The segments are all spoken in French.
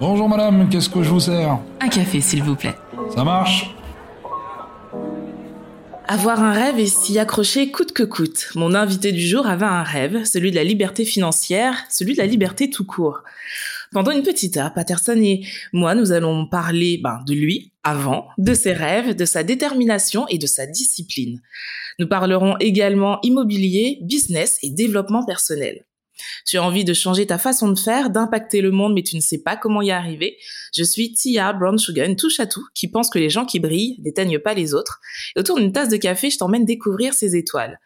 Bonjour madame, qu'est-ce que je vous sers? Un café, s'il vous plaît. Ça marche? Avoir un rêve et s'y accrocher coûte que coûte. Mon invité du jour avait un rêve, celui de la liberté financière, celui de la liberté tout court. Pendant une petite heure, Patterson et moi, nous allons parler ben, de lui avant, de ses rêves, de sa détermination et de sa discipline. Nous parlerons également immobilier, business et développement personnel. Tu as envie de changer ta façon de faire, d'impacter le monde, mais tu ne sais pas comment y arriver. Je suis Tia Brown Sugar, touche à tout, qui pense que les gens qui brillent n'éteignent pas les autres. Et autour d'une tasse de café, je t'emmène découvrir ces étoiles.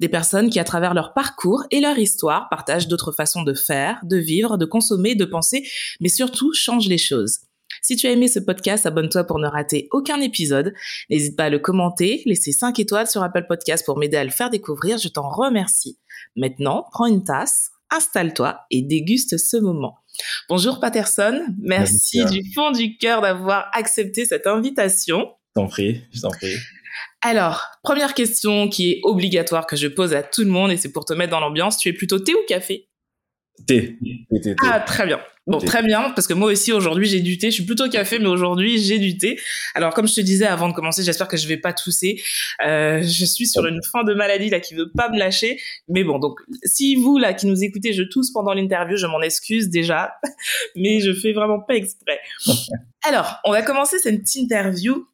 Des personnes qui, à travers leur parcours et leur histoire, partagent d'autres façons de faire, de vivre, de consommer, de penser, mais surtout changent les choses. Si tu as aimé ce podcast, abonne-toi pour ne rater aucun épisode. N'hésite pas à le commenter, laisser 5 étoiles sur Apple Podcast pour m'aider à le faire découvrir. Je t'en remercie. Maintenant, prends une tasse, installe-toi et déguste ce moment. Bonjour Patterson, merci du fond du cœur d'avoir accepté cette invitation. Je t'en prie, je t'en prie. Alors, première question qui est obligatoire que je pose à tout le monde et c'est pour te mettre dans l'ambiance, tu es plutôt thé ou café? Thé. Ah, très bien. Bon, très bien, parce que moi aussi aujourd'hui j'ai du thé. Je suis plutôt café, mais aujourd'hui j'ai du thé. Alors comme je te disais avant de commencer, j'espère que je vais pas tousser. Euh, je suis sur une fin de maladie là qui veut pas me lâcher. Mais bon, donc si vous là qui nous écoutez, je tousse pendant l'interview, je m'en excuse déjà, mais je fais vraiment pas exprès. Alors, on va commencer cette interview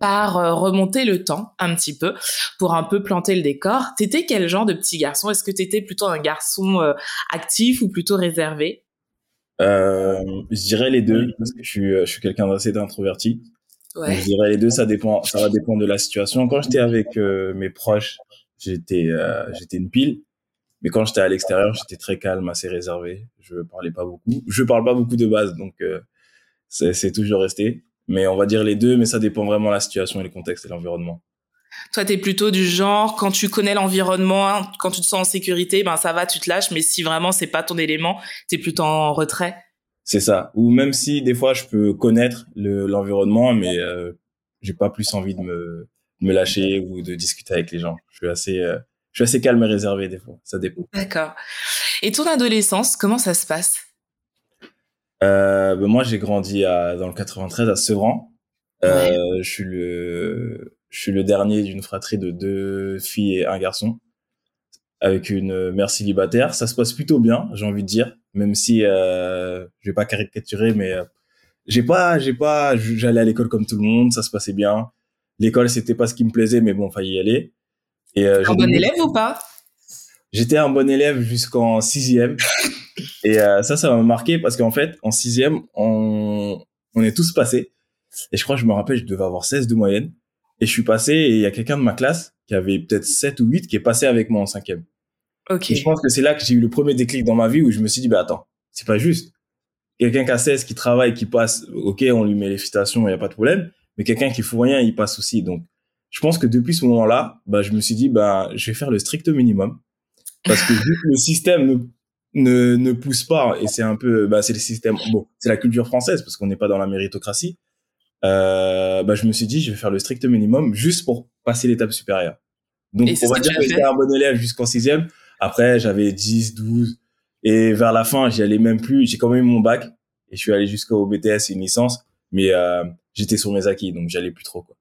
par euh, remonter le temps un petit peu pour un peu planter le décor. T'étais quel genre de petit garçon? Est-ce que t'étais plutôt un garçon euh, actif ou plutôt réservé? Je dirais les deux parce que je suis, je suis quelqu'un d'assez introverti. Ouais. je dirais les deux, ça dépend, ça va dépendre de la situation. Quand j'étais avec euh, mes proches, j'étais, euh, j'étais une pile. Mais quand j'étais à l'extérieur, j'étais très calme, assez réservé. Je parlais pas beaucoup. Je parle pas beaucoup de base, donc euh, c'est toujours resté. Mais on va dire les deux, mais ça dépend vraiment de la situation et le contexte et l'environnement. Toi, tu es plutôt du genre, quand tu connais l'environnement, quand tu te sens en sécurité, ben ça va, tu te lâches, mais si vraiment c'est pas ton élément, tu es plutôt en retrait. C'est ça. Ou même si des fois je peux connaître l'environnement, mais euh, j'ai pas plus envie de me, me lâcher ou de discuter avec les gens. Je suis assez, euh, je suis assez calme et réservé des fois. Ça dépend. D'accord. Et ton adolescence, comment ça se passe? Euh, ben Moi, j'ai grandi à, dans le 93 à Sevran. Euh, Je suis le je suis le dernier d'une fratrie de deux filles et un garçon, avec une mère célibataire. Ça se passe plutôt bien, j'ai envie de dire, même si euh, je vais pas caricaturer, mais euh, j'ai pas, j'ai pas, j'allais à l'école comme tout le monde, ça se passait bien. L'école, c'était pas ce qui me plaisait, mais bon, fallait y aller. Et euh, un bon élève ou pas? J'étais un bon élève jusqu'en sixième. et euh, ça, ça m'a marqué parce qu'en fait, en sixième, on, on est tous passés. Et je crois, je me rappelle, je devais avoir 16 de moyenne. Et je suis passé et il y a quelqu'un de ma classe qui avait peut-être 7 ou 8 qui est passé avec moi en cinquième. Et je pense que c'est là que j'ai eu le premier déclic dans ma vie où je me suis dit, bah attends, c'est pas juste. Quelqu'un qui a 16, qui travaille, qui passe, ok, on lui met les félicitations, il n'y a pas de problème. Mais quelqu'un qui fout rien, il passe aussi. Donc, je pense que depuis ce moment-là, bah, je me suis dit, bah, je vais faire le strict minimum. Parce que le système ne, ne, ne pousse pas, et c'est un peu, bah, c'est le système, bon, c'est la culture française, parce qu'on n'est pas dans la méritocratie euh, bah, je me suis dit, je vais faire le strict minimum juste pour passer l'étape supérieure. Donc, on va dire que j'étais un bon élève jusqu'en sixième. Après, j'avais 10, 12. Et vers la fin, j'y allais même plus. J'ai quand même eu mon bac. Et je suis allé jusqu'au BTS et une licence. Mais euh, j'étais sur mes acquis, donc j'allais plus trop. Quoi.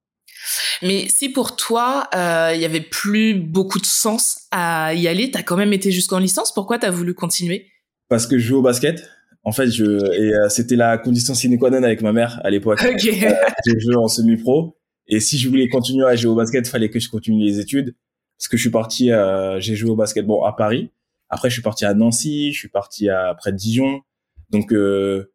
Mais si pour toi, euh, il euh, y avait plus beaucoup de sens à y aller, t'as quand même été jusqu'en licence. Pourquoi t'as voulu continuer? Parce que je joue au basket en fait, je et euh, c'était la condition sine qua non avec ma mère à l'époque. Okay. Euh, j'ai joué en semi-pro et si je voulais continuer à jouer au basket, fallait que je continue les études. Parce que je suis parti, euh, j'ai joué au basket bon à Paris. Après, je suis parti à Nancy, je suis parti à près de Dijon. Donc euh,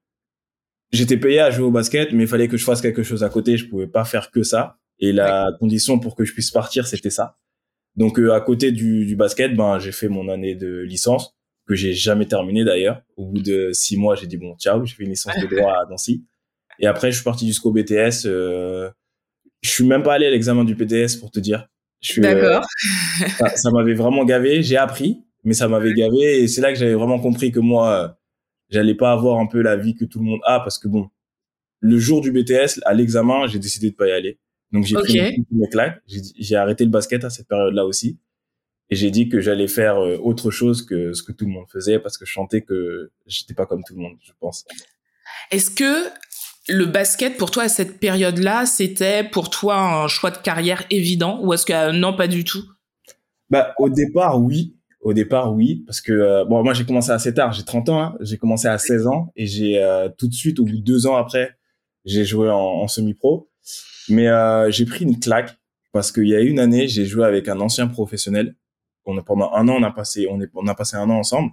j'étais payé à jouer au basket, mais il fallait que je fasse quelque chose à côté. Je pouvais pas faire que ça. Et la condition pour que je puisse partir, c'était ça. Donc à côté du, du basket, ben j'ai fait mon année de licence que j'ai jamais terminé d'ailleurs. Au bout de six mois, j'ai dit bon, ciao, j'ai fait une licence de droit à Nancy. Et après, je suis parti jusqu'au BTS. Euh, je suis même pas allé à l'examen du PTS pour te dire. Euh, D'accord. ça, m'avait vraiment gavé. J'ai appris, mais ça m'avait gavé. Et c'est là que j'avais vraiment compris que moi, euh, j'allais pas avoir un peu la vie que tout le monde a parce que bon, le jour du BTS, à l'examen, j'ai décidé de pas y aller. Donc j'ai pris mes claques. J'ai arrêté le basket à cette période-là aussi. Et j'ai dit que j'allais faire euh, autre chose que ce que tout le monde faisait parce que je sentais que j'étais pas comme tout le monde, je pense. Est-ce que le basket pour toi à cette période-là, c'était pour toi un choix de carrière évident ou est-ce que euh, non pas du tout? Bah au départ oui, au départ oui parce que euh, bon moi j'ai commencé assez tard, j'ai 30 ans, hein. j'ai commencé à 16 ans et j'ai euh, tout de suite au bout de deux ans après j'ai joué en, en semi-pro, mais j'ai pris une claque parce qu'il y a une année j'ai joué avec un ancien professionnel. On a, pendant un an on a passé on, est, on a passé un an ensemble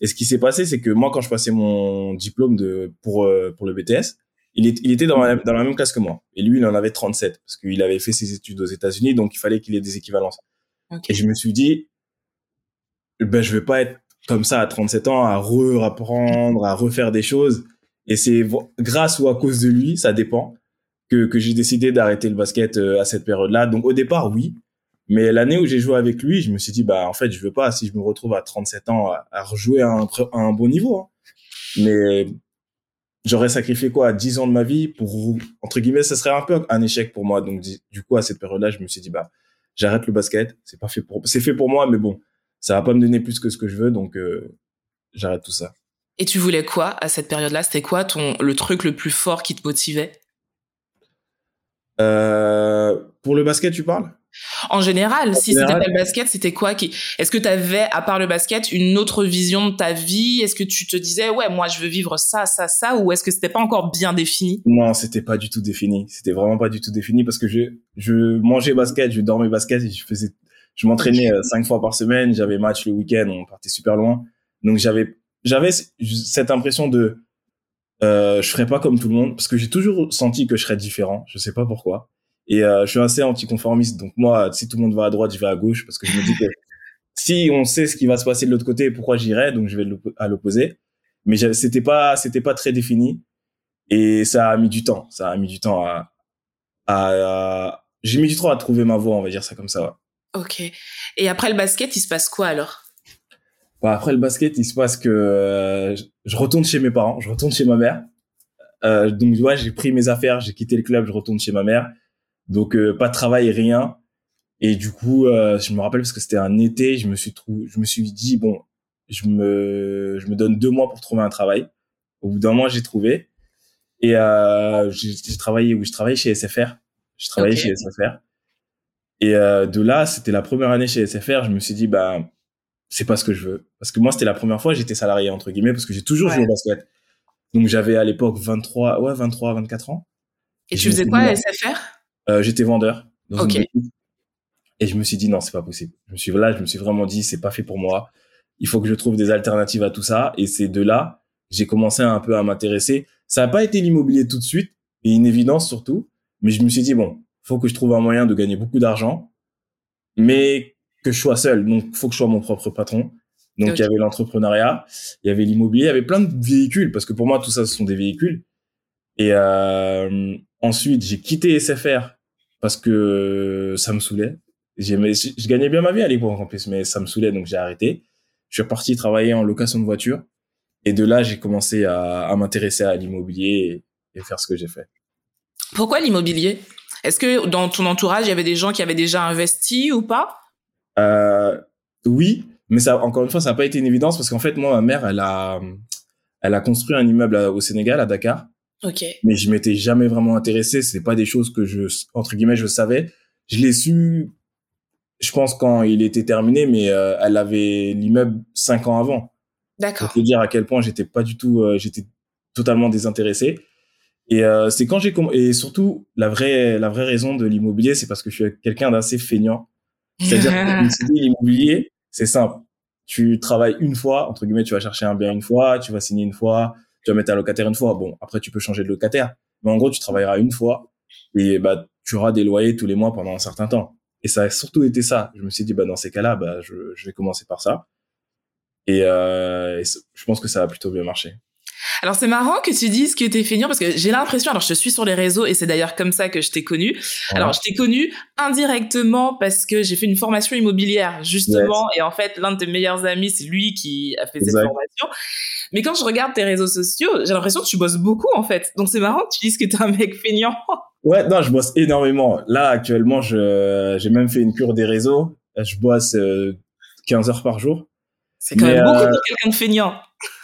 et ce qui s'est passé c'est que moi quand je passais mon diplôme de pour pour le BTS il, il était dans la, dans la même classe que moi. Et lui, il en avait 37 parce qu'il avait fait ses études aux États-Unis, donc il fallait qu'il ait des équivalences. Et je me suis dit, ben, je vais pas être comme ça à 37 ans à re-apprendre, à refaire des choses. Et c'est grâce ou à cause de lui, ça dépend, que, que j'ai décidé d'arrêter le basket euh, à cette période-là. Donc au départ, oui. Mais l'année où j'ai joué avec lui, je me suis dit, bah en fait, je veux pas, si je me retrouve à 37 ans, à, rejouer à un, à un bon niveau. Hein. Mais j'aurais sacrifié quoi 10 ans de ma vie pour entre guillemets ça serait un peu un échec pour moi. Donc du coup à cette période-là je me suis dit bah j'arrête le basket. C'est pas fait pour c'est fait pour moi mais bon ça va pas me donner plus que ce que je veux donc euh, j'arrête tout ça. Et tu voulais quoi à cette période-là? C'était quoi ton le truc le plus fort qui te motivait? Euh, pour le basket tu parles? En général, si c'était pas le basket, c'était quoi qui Est-ce que tu avais, à part le basket, une autre vision de ta vie? Est-ce que tu te disais, ouais, moi, je veux vivre ça, ça, ça, ou est-ce que c'était pas encore bien défini? Non, c'était pas du tout défini. C'était vraiment pas du tout défini parce que je, je mangeais basket, je dormais basket et je faisais, je m'entraînais euh, cinq fois par semaine. J'avais match le week-end, on partait super loin. Donc j'avais, j'avais cette impression de, euh, je ferais pas comme tout le monde parce que j'ai toujours senti que je serais différent. Je sais pas pourquoi. Et euh, je suis assez anticonformiste. Donc moi, si tout le monde va à droite, je vais à gauche parce que je me dis que si on sait ce qui va se passer de l'autre côté, pourquoi j'irais Donc je vais à l'opposé. Mais c'était pas, c'était pas très défini. Et ça a mis du temps. Ça a mis du temps à, à, j'ai mis du temps à trouver ma voie, on va dire ça comme ça. Ok. Et après le basket, il se passe quoi alors? Bah, Après le basket, il se passe que euh, je retourne chez mes parents, je retourne chez ma mère. Euh, donc, ouais, j'ai pris mes affaires, j'ai quitté le club, je retourne chez ma mère. Donc euh, pas de travail, rien. Et du coup, euh, je me rappelle parce que c'était un été, je me suis je me suis dit bon, je me, je me donne deux mois pour trouver un travail. Au bout d'un mois, j'ai trouvé. Et euh, j'ai travaillé où je travaillais chez SFR. Je travaillais chez SFR. Et euh, de là, c'était la première année chez SFR. Je me suis dit bah c'est pas ce que je veux parce que moi c'était la première fois j'étais salarié entre guillemets parce que j'ai toujours joué au basket. Donc j'avais à l'époque 23 ouais 23 24 ans. Et, tu faisais quoi à SFR euh, j'étais vendeur. et je me suis dit non, c'est pas possible. Je me suis là, je me suis vraiment dit c'est pas fait pour moi. Il faut que je trouve des alternatives à tout ça. Et c'est de là j'ai commencé un peu à m'intéresser. Ça n'a pas été l'immobilier tout de suite et une évidence surtout, mais je me suis dit bon, faut que je trouve un moyen de gagner beaucoup d'argent, mais que je sois seul. Donc faut que je sois mon propre patron. Donc il y avait l'entrepreneuriat, il y avait l'immobilier, il y avait plein de véhicules parce que pour moi tout ça ce sont des véhicules. Et euh, ensuite j'ai quitté SFR parce que ça me saoulait. J'aimais, je gagnais bien ma vie à l'époque en plus, mais ça me saoulait donc j'ai arrêté. Je suis reparti travailler en location de voiture et de là j'ai commencé à, à m'intéresser à l'immobilier et, et, faire ce que j'ai fait. Pourquoi l'immobilier? Est-ce que dans ton entourage il y avait des gens qui avaient déjà investi ou pas? Euh, Oui, mais ça encore une fois ça n'a pas été une évidence parce qu'en fait moi ma mère elle a elle a construit un immeuble au Sénégal à Dakar Ok. Mais je m'étais jamais vraiment intéressé. C'est pas des choses que je, entre guillemets, je savais. Je l'ai su, je pense quand il était terminé, mais euh, elle avait l'immeuble cinq ans avant. D'accord. Pour te dire à quel point j'étais pas du tout, euh, j'étais totalement désintéressé. Et euh, c'est quand j'ai et surtout la vraie la vraie raison de l'immobilier, c'est parce que je suis quelqu'un d'assez feignant. C'est-à-dire que l'immobilier, c'est simple. Tu travailles une fois, entre guillemets, tu vas chercher un bien une fois, tu vas signer une fois, tu vas mettre un locataire une fois. Bon, après, tu peux changer de locataire. Mais en gros, tu travailleras une fois et bah, tu auras des loyers tous les mois pendant un certain temps. Et ça a surtout été ça. Je me suis dit, bah, dans ces cas-là, bah, je, je vais commencer par ça. Et, euh, et je pense que ça a plutôt bien marché. Alors c'est marrant que tu dises que t'es feignant parce que j'ai l'impression, alors je te suis sur les réseaux et c'est d'ailleurs comme ça que je t'ai connu. Alors je t'ai connu indirectement parce que j'ai fait une formation immobilière justement et en fait l'un de tes meilleurs amis c'est lui qui a fait cette formation. Mais quand je regarde tes réseaux sociaux, j'ai l'impression que tu bosses beaucoup en fait. Donc c'est marrant que tu dises que t'es un mec feignant. Ouais, non, je bosse énormément. Là actuellement, je j'ai même fait une cure des réseaux. Je bosse euh, 15 heures par jour. C'est quand Mais, même beaucoup euh, pour quelqu'un de feignant.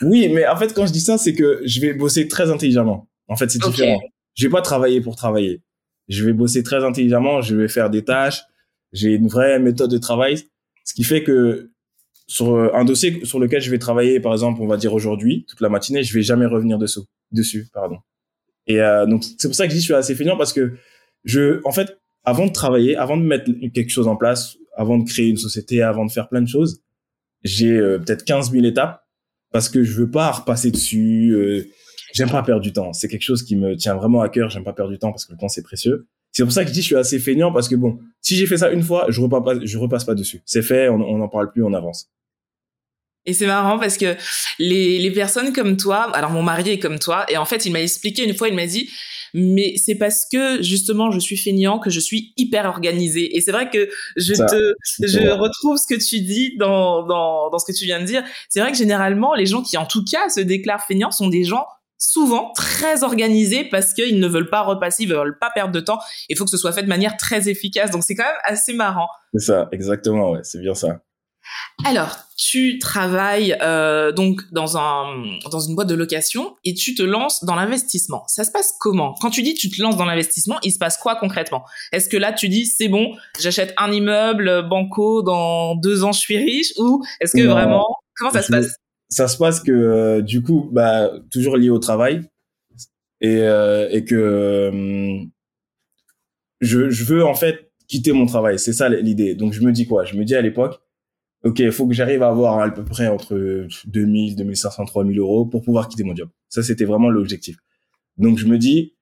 Oui, mais en fait, quand je dis ça, c'est que je vais bosser très intelligemment. En fait, c'est différent. Je vais pas travailler pour travailler. Je vais bosser très intelligemment. Je vais faire des tâches. J'ai une vraie méthode de travail, ce qui fait que sur euh, un dossier sur lequel je vais travailler, par exemple, on va dire aujourd'hui, toute la matinée, je vais jamais revenir dessous, dessus, pardon. Et euh, donc c'est pour ça que je dis je suis assez feignant parce que je, en fait, avant de travailler, avant de mettre quelque chose en place, avant de créer une société, avant de faire plein de choses, j'ai euh, peut-être 15 000 étapes parce que je veux pas repasser dessus. Euh, j'aime pas perdre du temps. C'est quelque chose qui me tient vraiment à cœur. J'aime pas perdre du temps parce que le temps c'est précieux. C'est pour ça que je dis je suis assez feignant parce que bon, si j'ai fait ça une fois, je repasse pas, je repasse pas dessus. C'est fait, on n'en parle plus, on avance. Et c'est marrant parce que les, les personnes comme toi, alors mon mari est comme toi, et en fait, il m'a expliqué une fois, il m'a dit, mais c'est parce que justement je suis feignant que je suis hyper organisé. Et c'est vrai que je Ça, te, je vrai. retrouve ce que tu dis dans, dans, dans ce que tu viens de dire. C'est vrai que généralement, les gens qui en tout cas se déclarent feignants sont des gens souvent très organisés parce qu'ils ne veulent pas repasser, ils veulent pas perdre de temps. Il faut que ce soit fait de manière très efficace. Donc c'est quand même assez marrant. C'est ça, exactement, ouais, c'est bien ça. Alors, tu travailles euh, donc dans un dans une boîte de location et tu te lances dans l'investissement. Ça se passe comment? Quand tu dis tu te lances dans l'investissement, il se passe quoi concrètement? Est-ce que là tu dis c'est bon, j'achète un immeuble banco dans deux ans je suis riche? Ou est-ce que Non. vraiment comment ça se passe? Ça se passe que euh, du coup, bah toujours lié au travail et euh, et que euh, je je veux en fait quitter mon travail. C'est ça l'idée. Donc je me dis quoi? Je me dis à l'époque, ok, il faut que j'arrive à avoir à peu près entre 2000, 2500, 3000 euros pour pouvoir quitter mon job. Ça c'était vraiment l'objectif. Donc je me dis,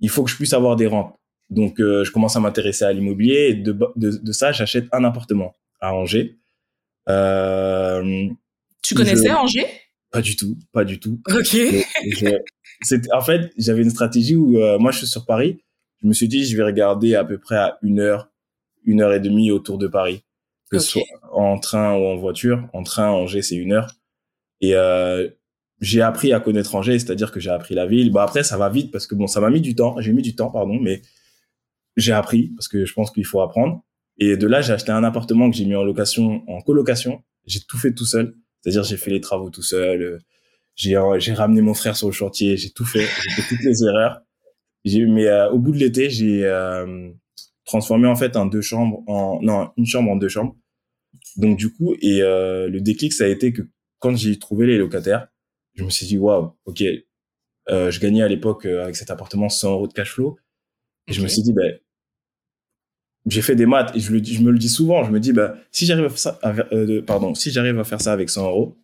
il faut que je puisse avoir des rentes. Donc euh, je commence à m'intéresser à l'immobilier et de, de de ça j'achète un appartement à Angers. Euh, Tu connaissais je- Angers? Pas du tout, pas du tout. Ok. Je- en fait, j'avais une stratégie où euh, moi je suis sur Paris. Je me suis dit, je vais regarder à peu près à une heure, une heure et demie autour de Paris, que ce soit en train ou en voiture. En train, Angers, c'est une heure. Et euh, j'ai appris à connaître Angers, c'est-à-dire que j'ai appris la ville. Bah après, ça va vite parce que bon, ça m'a mis du temps. J'ai mis du temps, pardon, mais j'ai appris parce que je pense qu'il faut apprendre. Et de là, j'ai acheté un appartement que j'ai mis en location, en colocation. J'ai tout fait tout seul. C'est-à-dire, j'ai fait les travaux tout seul. euh, J'ai, ramené mon frère sur le chantier. J'ai tout fait. J'ai fait toutes les erreurs. Mais euh, au bout de l'été, j'ai euh, transformé en fait un deux chambres en, non, une chambre en deux chambres. Donc du coup, et euh, le déclic, ça a été que quand j'ai trouvé les locataires, je me suis dit, waouh, ok, je gagnais à l'époque avec cet appartement 100 euros de cash flow. Et je me suis dit, ben, j'ai fait des maths et je, le, je me le dis souvent. Je me dis, ben, si j'arrive à faire ça, euh, pardon, si j'arrive à faire ça avec 100 euros,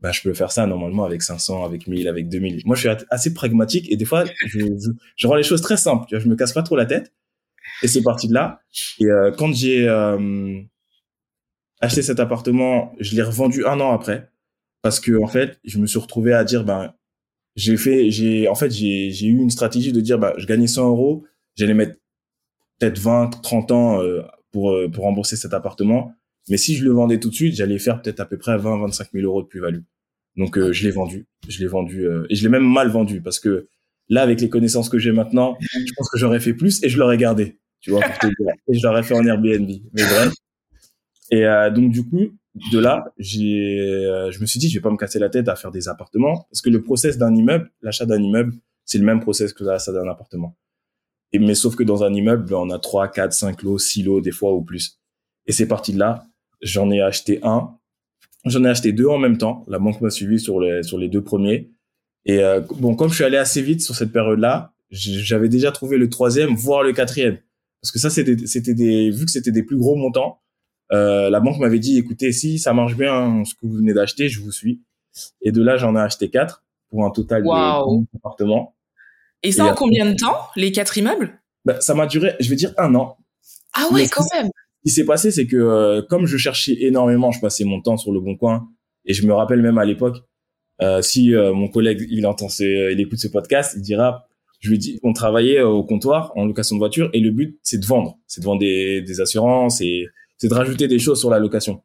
ben, je peux faire ça normalement avec 500, avec 1000, avec 2000. Moi, je suis assez pragmatique et des fois, je, rends les choses très simples. Je me casse pas trop la tête. Et c'est parti de là. Et euh, quand j'ai euh, acheté cet appartement, je l'ai revendu un an après parce que en fait, je me suis retrouvé à dire ben j'ai fait j'ai en fait j'ai eu une stratégie de dire ben je gagnais 100 euros, j'allais mettre peut-être 20 30 ans euh, pour euh, pour rembourser cet appartement, mais si je le vendais tout de suite, j'allais faire peut-être à peu près 20 25 000 euros de plus-value. Donc euh, je l'ai vendu, je l'ai vendu euh, et je l'ai même mal vendu parce que là avec les connaissances que j'ai maintenant, je pense que j'aurais fait plus et je l'aurais gardé, tu vois pour te dire. et je l'aurais fait en Airbnb. Mais bref. Et euh, donc du coup, de là, j'ai, je me suis dit, je vais pas me casser la tête à faire des appartements parce que le process d'un immeuble, l'achat d'un immeuble, c'est le même process que l'achat d'un appartement. Et mais sauf que dans un immeuble, on a 3, 4, 5 lots, 6 lots des fois ou plus. Et c'est parti de là. J'en ai acheté un. J'en ai acheté deux en même temps. La banque m'a suivi sur les sur les deux premiers. Et euh, bon, comme je suis allé assez vite sur cette période-là, j'avais déjà trouvé le troisième, voire le quatrième. Parce que ça, c'était c'était des vu que c'était des plus gros montants. Euh, la banque m'avait dit, écoutez, si ça marche bien ce que vous venez d'acheter, je vous suis. Et de là, j'en ai acheté quatre pour un total Waouh. de 10 appartements. Et ça Et en combien de temps les quatre immeubles? Ben, ça m'a duré, je vais dire, un an. Ah ouais, Mais quand même. Ce qui s'est passé, c'est que euh, comme je cherchais énormément, je passais mon temps sur le bon coin. Et je me rappelle même à l'époque, euh, si euh, mon collègue il entend ce, il écoute ce podcast, il dira, je lui dis, on travaillait euh, au comptoir en location de voiture et le but c'est de vendre, c'est de vendre des, des assurances et c'est de rajouter des choses sur la location.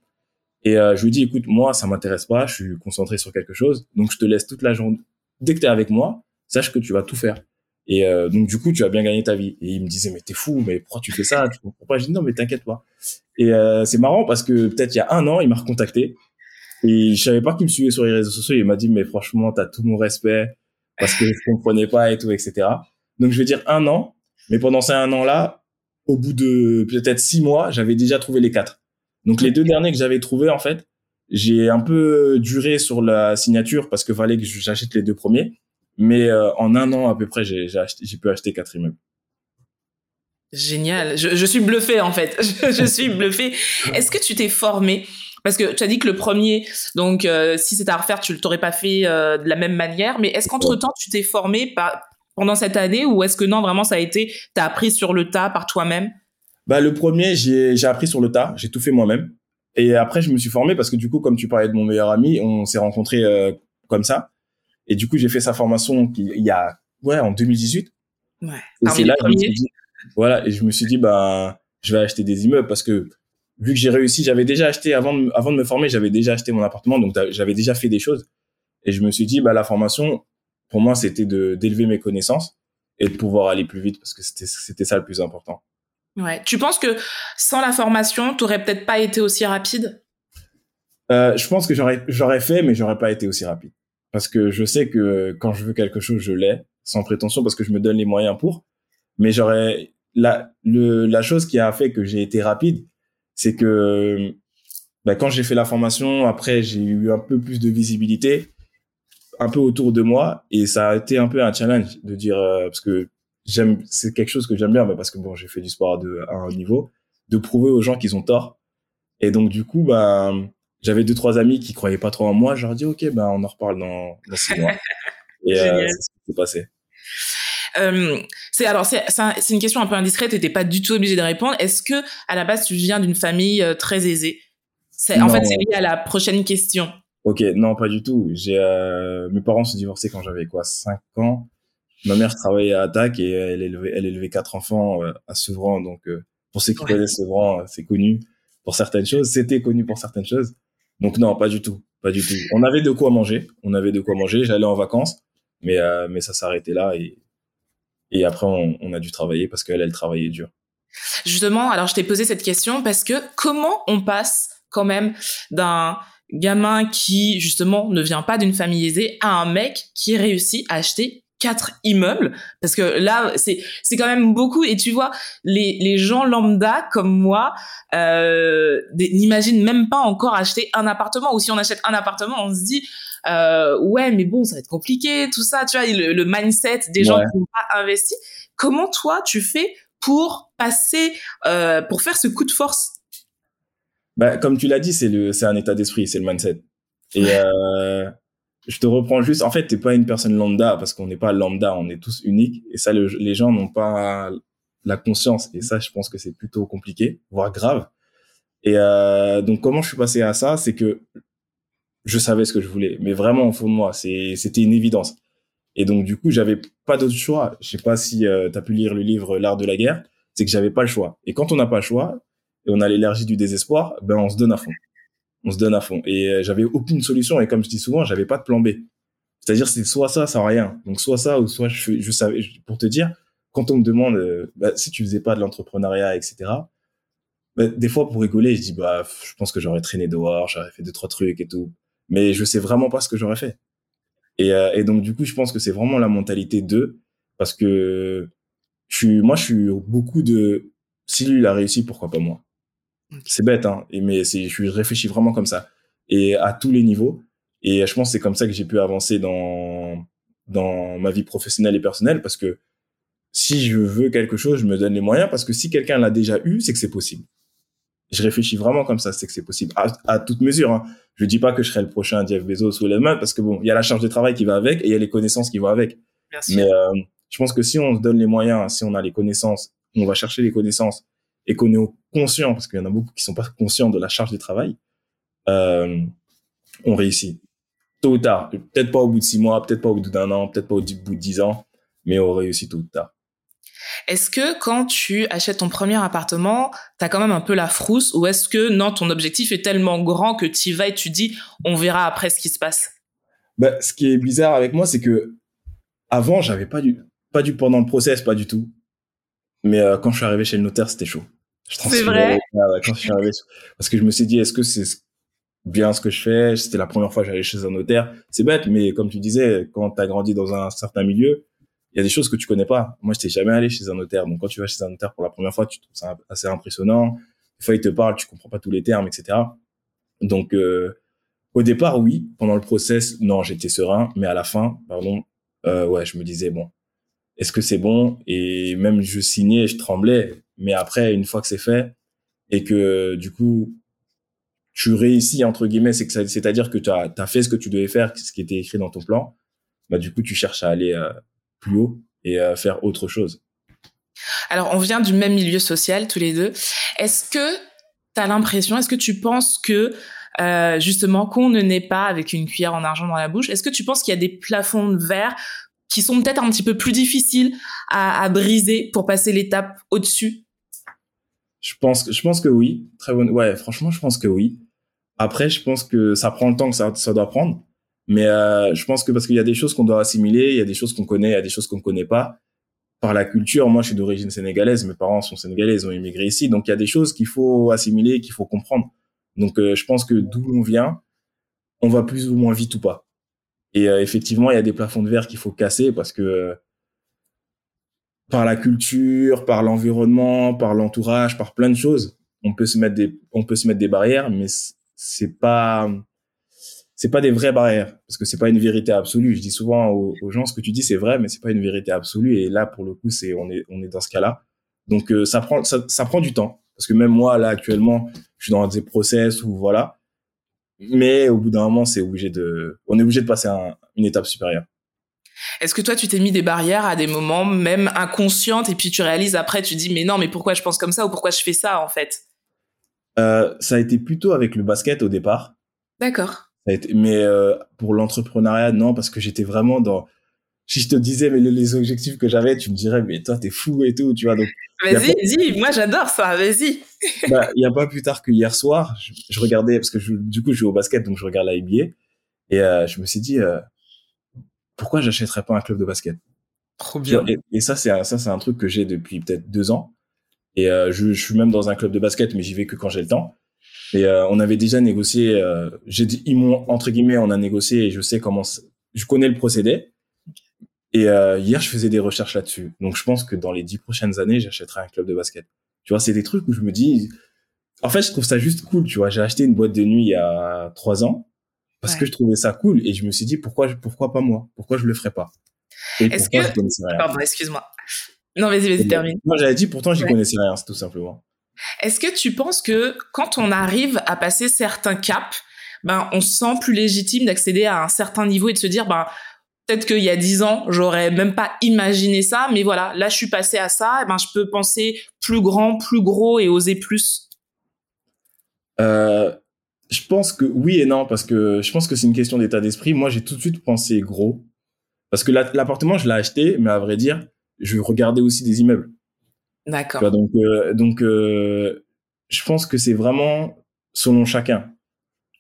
Et euh, je lui dis, écoute, moi ça m'intéresse pas, je suis concentré sur quelque chose, donc je te laisse toute la journée. Dès que tu es avec moi, sache que tu vas tout faire. Et euh, donc du coup, tu as bien gagné ta vie. Et il me disait mais t'es fou, mais pourquoi tu fais ça? Tu comprends pas? Je dis non mais t'inquiète pas. Et euh, c'est marrant parce que peut-être il y a un an, il m'a recontacté et je savais pas qu'il me suivait sur les réseaux sociaux. Il m'a dit mais franchement, t'as tout mon respect parce que je comprenais pas et tout, etc. Donc je vais dire un an, mais pendant ces un an là, au bout de peut-être six mois, j'avais déjà trouvé les quatre. Donc les deux derniers que j'avais trouvés en fait, j'ai un peu duré sur la signature parce que fallait que j'achète les deux premiers. Mais euh, en un an à peu près, j'ai pu acheter quatre immeubles. Génial. Je, je suis bluffé en fait. Je, je suis bluffé. Est-ce que tu t'es formé parce que tu as dit que le premier, donc euh, si c'était à refaire, tu ne t'aurais pas fait euh, de la même manière. Mais est-ce qu'entre temps, tu t'es formé par, pendant cette année ou est-ce que non, vraiment, ça a été, tu as appris sur le tas par toi-même? Bah le premier, j'ai appris sur le tas. J'ai tout fait moi-même. Et après, je me suis formé parce que du coup, comme tu parlais de mon meilleur ami, on s'est rencontrés comme ça. Et du coup, j'ai fait sa formation il y a, ouais, en 2018. Ouais. Et c'est là je me suis dit, voilà, et je me suis dit, bah, je vais acheter des immeubles parce que vu que j'ai réussi, j'avais déjà acheté avant de, avant de me former, j'avais déjà acheté mon appartement, donc j'avais déjà fait des choses. Et je me suis dit, bah, la formation, pour moi, c'était de, d'élever mes connaissances et de pouvoir aller plus vite parce que c'était, c'était ça le plus important. Ouais. Tu penses que sans la formation, tu aurais peut-être pas été aussi rapide? Euh, je pense que j'aurais, j'aurais fait, mais j'aurais pas été aussi rapide parce que je sais que quand je veux quelque chose, je l'ai, sans prétention, parce que je me donne les moyens pour. Mais j'aurais la chose qui a fait que j'ai été rapide, c'est que bah, quand j'ai fait la formation, après j'ai eu un peu plus de visibilité, un peu autour de moi, et ça a été un peu un challenge de dire euh, parce que j'aime, c'est quelque chose que j'aime bien, bah, parce que bon, j'ai fait du sport de, à un niveau, de prouver aux gens qu'ils ont tort. Et donc du coup, bah j'avais deux trois amis qui croyaient pas trop en moi. Je leur dis ok, ben on en reparle dans, dans six mois. Et euh, c'est ce qui s'est passé. Euh, c'est alors c'est c'est une question un peu indiscrète et t'es pas du tout obligé de répondre. Est-ce que à la base tu viens d'une famille euh, très aisée? C'est en fait c'est lié à la prochaine question. Ok, non pas du tout. J'ai euh, mes parents se divorcés quand j'avais quoi 5 ans. Ma mère travaillait à Attaque et elle élevait elle élevait quatre enfants à Sevran. Donc pour ceux qui ouais. connaissent Sevran, c'est connu pour certaines choses. C'était connu pour certaines choses. Donc non, pas du tout, pas du tout. On avait de quoi manger, on avait de quoi manger. J'allais en vacances, mais euh, mais ça s'arrêtait là et et après on, on, a dû travailler parce qu'elle elle travaillait dur. Justement, alors je t'ai posé cette question parce que comment on passe quand même d'un gamin qui justement ne vient pas d'une famille aisée à un mec qui réussit à acheter quatre immeubles parce que là c'est c'est quand même beaucoup. Et tu vois les les gens lambda comme moi euh, n'imaginent même pas encore acheter un appartement. Ou si on achète un appartement on se dit euh, ouais mais bon ça va être compliqué tout ça. Tu vois le, le mindset des gens Ouais. qui n'ont pas investi. Comment toi tu fais pour passer euh, pour faire ce coup de force? Bah comme tu l'as dit, c'est le c'est un état d'esprit, c'est le mindset. Et euh, je te reprends juste. En fait, t'es pas une personne lambda parce qu'on n'est pas lambda, on est tous uniques. Et ça, le- les gens n'ont pas la conscience. Et ça, je pense que c'est plutôt compliqué, voire grave. Et euh, donc, comment je suis passé à ça, c'est que je savais ce que je voulais, mais vraiment au fond de moi, c'était une évidence. Et donc, du coup, j'avais pas d'autre choix. Je sais pas si euh, tu as pu lire le livre L'art de la guerre. C'est que j'avais pas le choix. Et quand on n'a pas le choix et on a l'énergie du désespoir, ben on se donne à fond on se donne à fond. Et euh, j'avais aucune solution. Et comme je dis souvent, j'avais pas de plan B. C'est-à-dire, c'est soit ça, soit rien. Donc, soit ça, ou soit je, je savais, pour te dire, quand on me demande, euh, bah, si tu faisais pas de l'entrepreneuriat, etc., bah, des fois, pour rigoler, je dis, bah, je pense que j'aurais traîné dehors, j'aurais fait deux, trois trucs et tout. Mais je sais vraiment pas ce que j'aurais fait. Et, euh, et donc, du coup, je pense que c'est vraiment la mentalité d'eux, parce que je suis, moi, je suis beaucoup de, si lui, il a réussi, pourquoi pas moi? C'est bête, hein, mais je suis réfléchi vraiment comme ça. Et à tous les niveaux. Et je pense que c'est comme ça que j'ai pu avancer dans, dans ma vie professionnelle et personnelle, parce que si je veux quelque chose, je me donne les moyens, parce que si quelqu'un l'a déjà eu, c'est que c'est possible. Je réfléchis vraiment comme ça, c'est que c'est possible. À, à toute mesure, hein. Je dis pas que je serai le prochain Jeff Bezos ou les mains, parce que bon, il y a la charge de travail qui va avec, et il y a les connaissances qui vont avec. sûr Mais euh, je pense que si on se donne les moyens, si on a les connaissances, on va chercher les connaissances et qu'on est conscient, parce qu'il y en a beaucoup qui sont pas conscients de la charge de travail, euh, on réussit. Tôt ou tard, peut-être pas au bout de six mois, peut-être pas au bout d'un an, peut-être pas au bout de dix ans, mais on réussit tôt ou tard. Est-ce que quand tu achètes ton premier appartement, t'as quand même un peu la frousse ou est-ce que non, ton objectif est tellement grand que tu y vas et tu dis on verra après ce qui se passe? Bah, ce qui est bizarre avec moi, c'est que avant, j'avais pas du, pas du pendant le process, pas du tout. Mais euh, quand je suis arrivé chez le notaire, c'était chaud. C'est vrai. quand je suis arrivé, parce que je me suis dit, est-ce que c'est bien ce que je fais? C'était la première fois que j'allais chez un notaire. C'est bête, mais comme tu disais, quand tu as grandi dans un certain milieu, il y a des choses que tu connais pas. Moi, je t'ai jamais allé chez un notaire. Donc, quand tu vas chez un notaire pour la première fois, tu trouves ça assez impressionnant. Des fois, il te parle, tu comprends pas tous les termes, etc. Donc, euh, au départ, oui. Pendant le process, non, j'étais serein. Mais à la fin, pardon, euh, ouais, je me disais, bon, est-ce que c'est bon? Et même je signais, je tremblais. Mais après, une fois que c'est fait et que du coup, tu réussis, entre guillemets, c'est-à-dire que tu as, fait ce que tu devais faire, ce qui était écrit dans ton plan, bah, du coup, tu cherches à aller euh, plus haut et à faire autre chose. Alors, on vient du même milieu social, tous les deux. Est-ce que tu as l'impression, est-ce que tu penses que euh, justement qu'on ne naît pas avec une cuillère en argent dans la bouche? Est-ce que tu penses qu'il y a des plafonds de verre qui sont peut-être un petit peu plus difficiles à, briser pour passer l'étape au-dessus Je pense que je pense que oui. Très bonne. Ouais, franchement, je pense que oui. Après, je pense que ça prend le temps que ça, ça doit prendre. Mais euh, je pense que parce qu'il y a des choses qu'on doit assimiler, il y a des choses qu'on connaît, il y a des choses qu'on ne connaît pas. Par la culture, moi je suis d'origine sénégalaise, mes parents sont sénégalais, ils ont immigré ici, donc il y a des choses qu'il faut assimiler, qu'il faut comprendre. Donc euh, je pense que d'où on vient, on va plus ou moins vite ou pas. Et euh, effectivement, il y a des plafonds de verre qu'il faut casser parce que par la culture, par l'environnement, par l'entourage, par plein de choses, on peut se mettre des, on peut se mettre des barrières, mais c'est pas, c'est pas des vraies barrières parce que c'est pas une vérité absolue. Je dis souvent aux, gens ce que tu dis c'est vrai, mais c'est pas une vérité absolue. Et là, pour le coup, c'est on est on est dans ce cas-là. Donc euh, ça prend ça, ça prend du temps parce que même moi là actuellement, je suis dans des process où voilà. Mais au bout d'un moment, c'est obligé de, on est obligé de passer à une étape supérieure. Est-ce que toi, tu t'es mis des barrières à des moments même inconscientes et puis tu réalises après, tu dis mais non, mais pourquoi je pense comme ça ou pourquoi je fais ça en fait? Euh, Ça a été plutôt avec le basket au départ. D'accord mais euh, pour l'entrepreneuriat, non, parce que j'étais vraiment dans. Si je te disais mais les, objectifs que j'avais, tu me dirais mais toi t'es fou et tout, tu vois. Donc vas-y, vas-y, moi j'adore ça, vas-y. bah, il y a pas plus tard que hier soir, je, regardais parce que je, du coup je joue au basket donc je regarde la NBA et euh, je me suis dit euh, pourquoi j'achèterais pas un club de basket? Trop bien. Et, ça c'est ça c'est un truc que j'ai depuis peut-être deux ans et euh, je, je suis même dans un club de basket mais j'y vais que quand j'ai le temps. Et euh, on avait déjà négocié. Euh, j'ai dit, ils m'ont entre guillemets, on a négocié et je sais comment. Je connais le procédé. Et euh, hier, je faisais des recherches là-dessus. Donc, je pense que dans les dix prochaines années, j'achèterai un club de basket. Tu vois, c'est des trucs où je me dis. En fait, je trouve ça juste cool. Tu vois, j'ai acheté une boîte de nuit il y a trois ans parce que je trouvais ça cool et je me suis dit pourquoi pourquoi pas moi? Pourquoi je le ferais pas? Est-ce que pardon, excuse-moi. Non, vas-y, vas-y, termine. Moi, j'avais dit pourtant j'y connaissais rien, tout simplement. Est-ce que tu penses que quand on arrive à passer certains caps, ben, on se sent plus légitime d'accéder à un certain niveau et de se dire, ben, peut-être qu'il y a dix ans, j'aurais même pas imaginé ça, mais voilà, là, je suis passé à ça, et ben, je peux penser plus grand, plus gros et oser plus. Euh, je pense que oui et non, parce que je pense que c'est une question d'état d'esprit. Moi, j'ai tout de suite pensé gros. Parce que l'appartement, je l'ai acheté, mais à vrai dire, je regardais aussi des immeubles. D'accord. Donc, euh, donc euh, je pense que c'est vraiment selon chacun.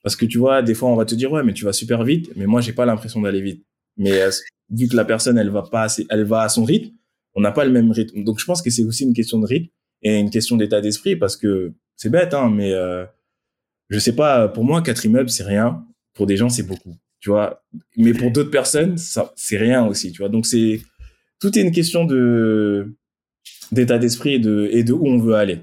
Parce que tu vois, des fois, on va te dire, ouais, mais tu vas super vite, mais moi, j'ai pas l'impression d'aller vite. Mais euh, vu que la personne, elle va pas assez, elle va à son rythme, on n'a pas le même rythme. Donc, je pense que c'est aussi une question de rythme et une question d'état d'esprit parce que c'est bête, hein, mais euh, je sais pas, pour moi, quatre immeubles, c'est rien. Pour des gens, c'est beaucoup, tu vois. Mais pour d'autres personnes, ça, c'est rien aussi, tu vois. Donc, c'est, tout est une question de, d'état d'esprit et de, et de où on veut aller.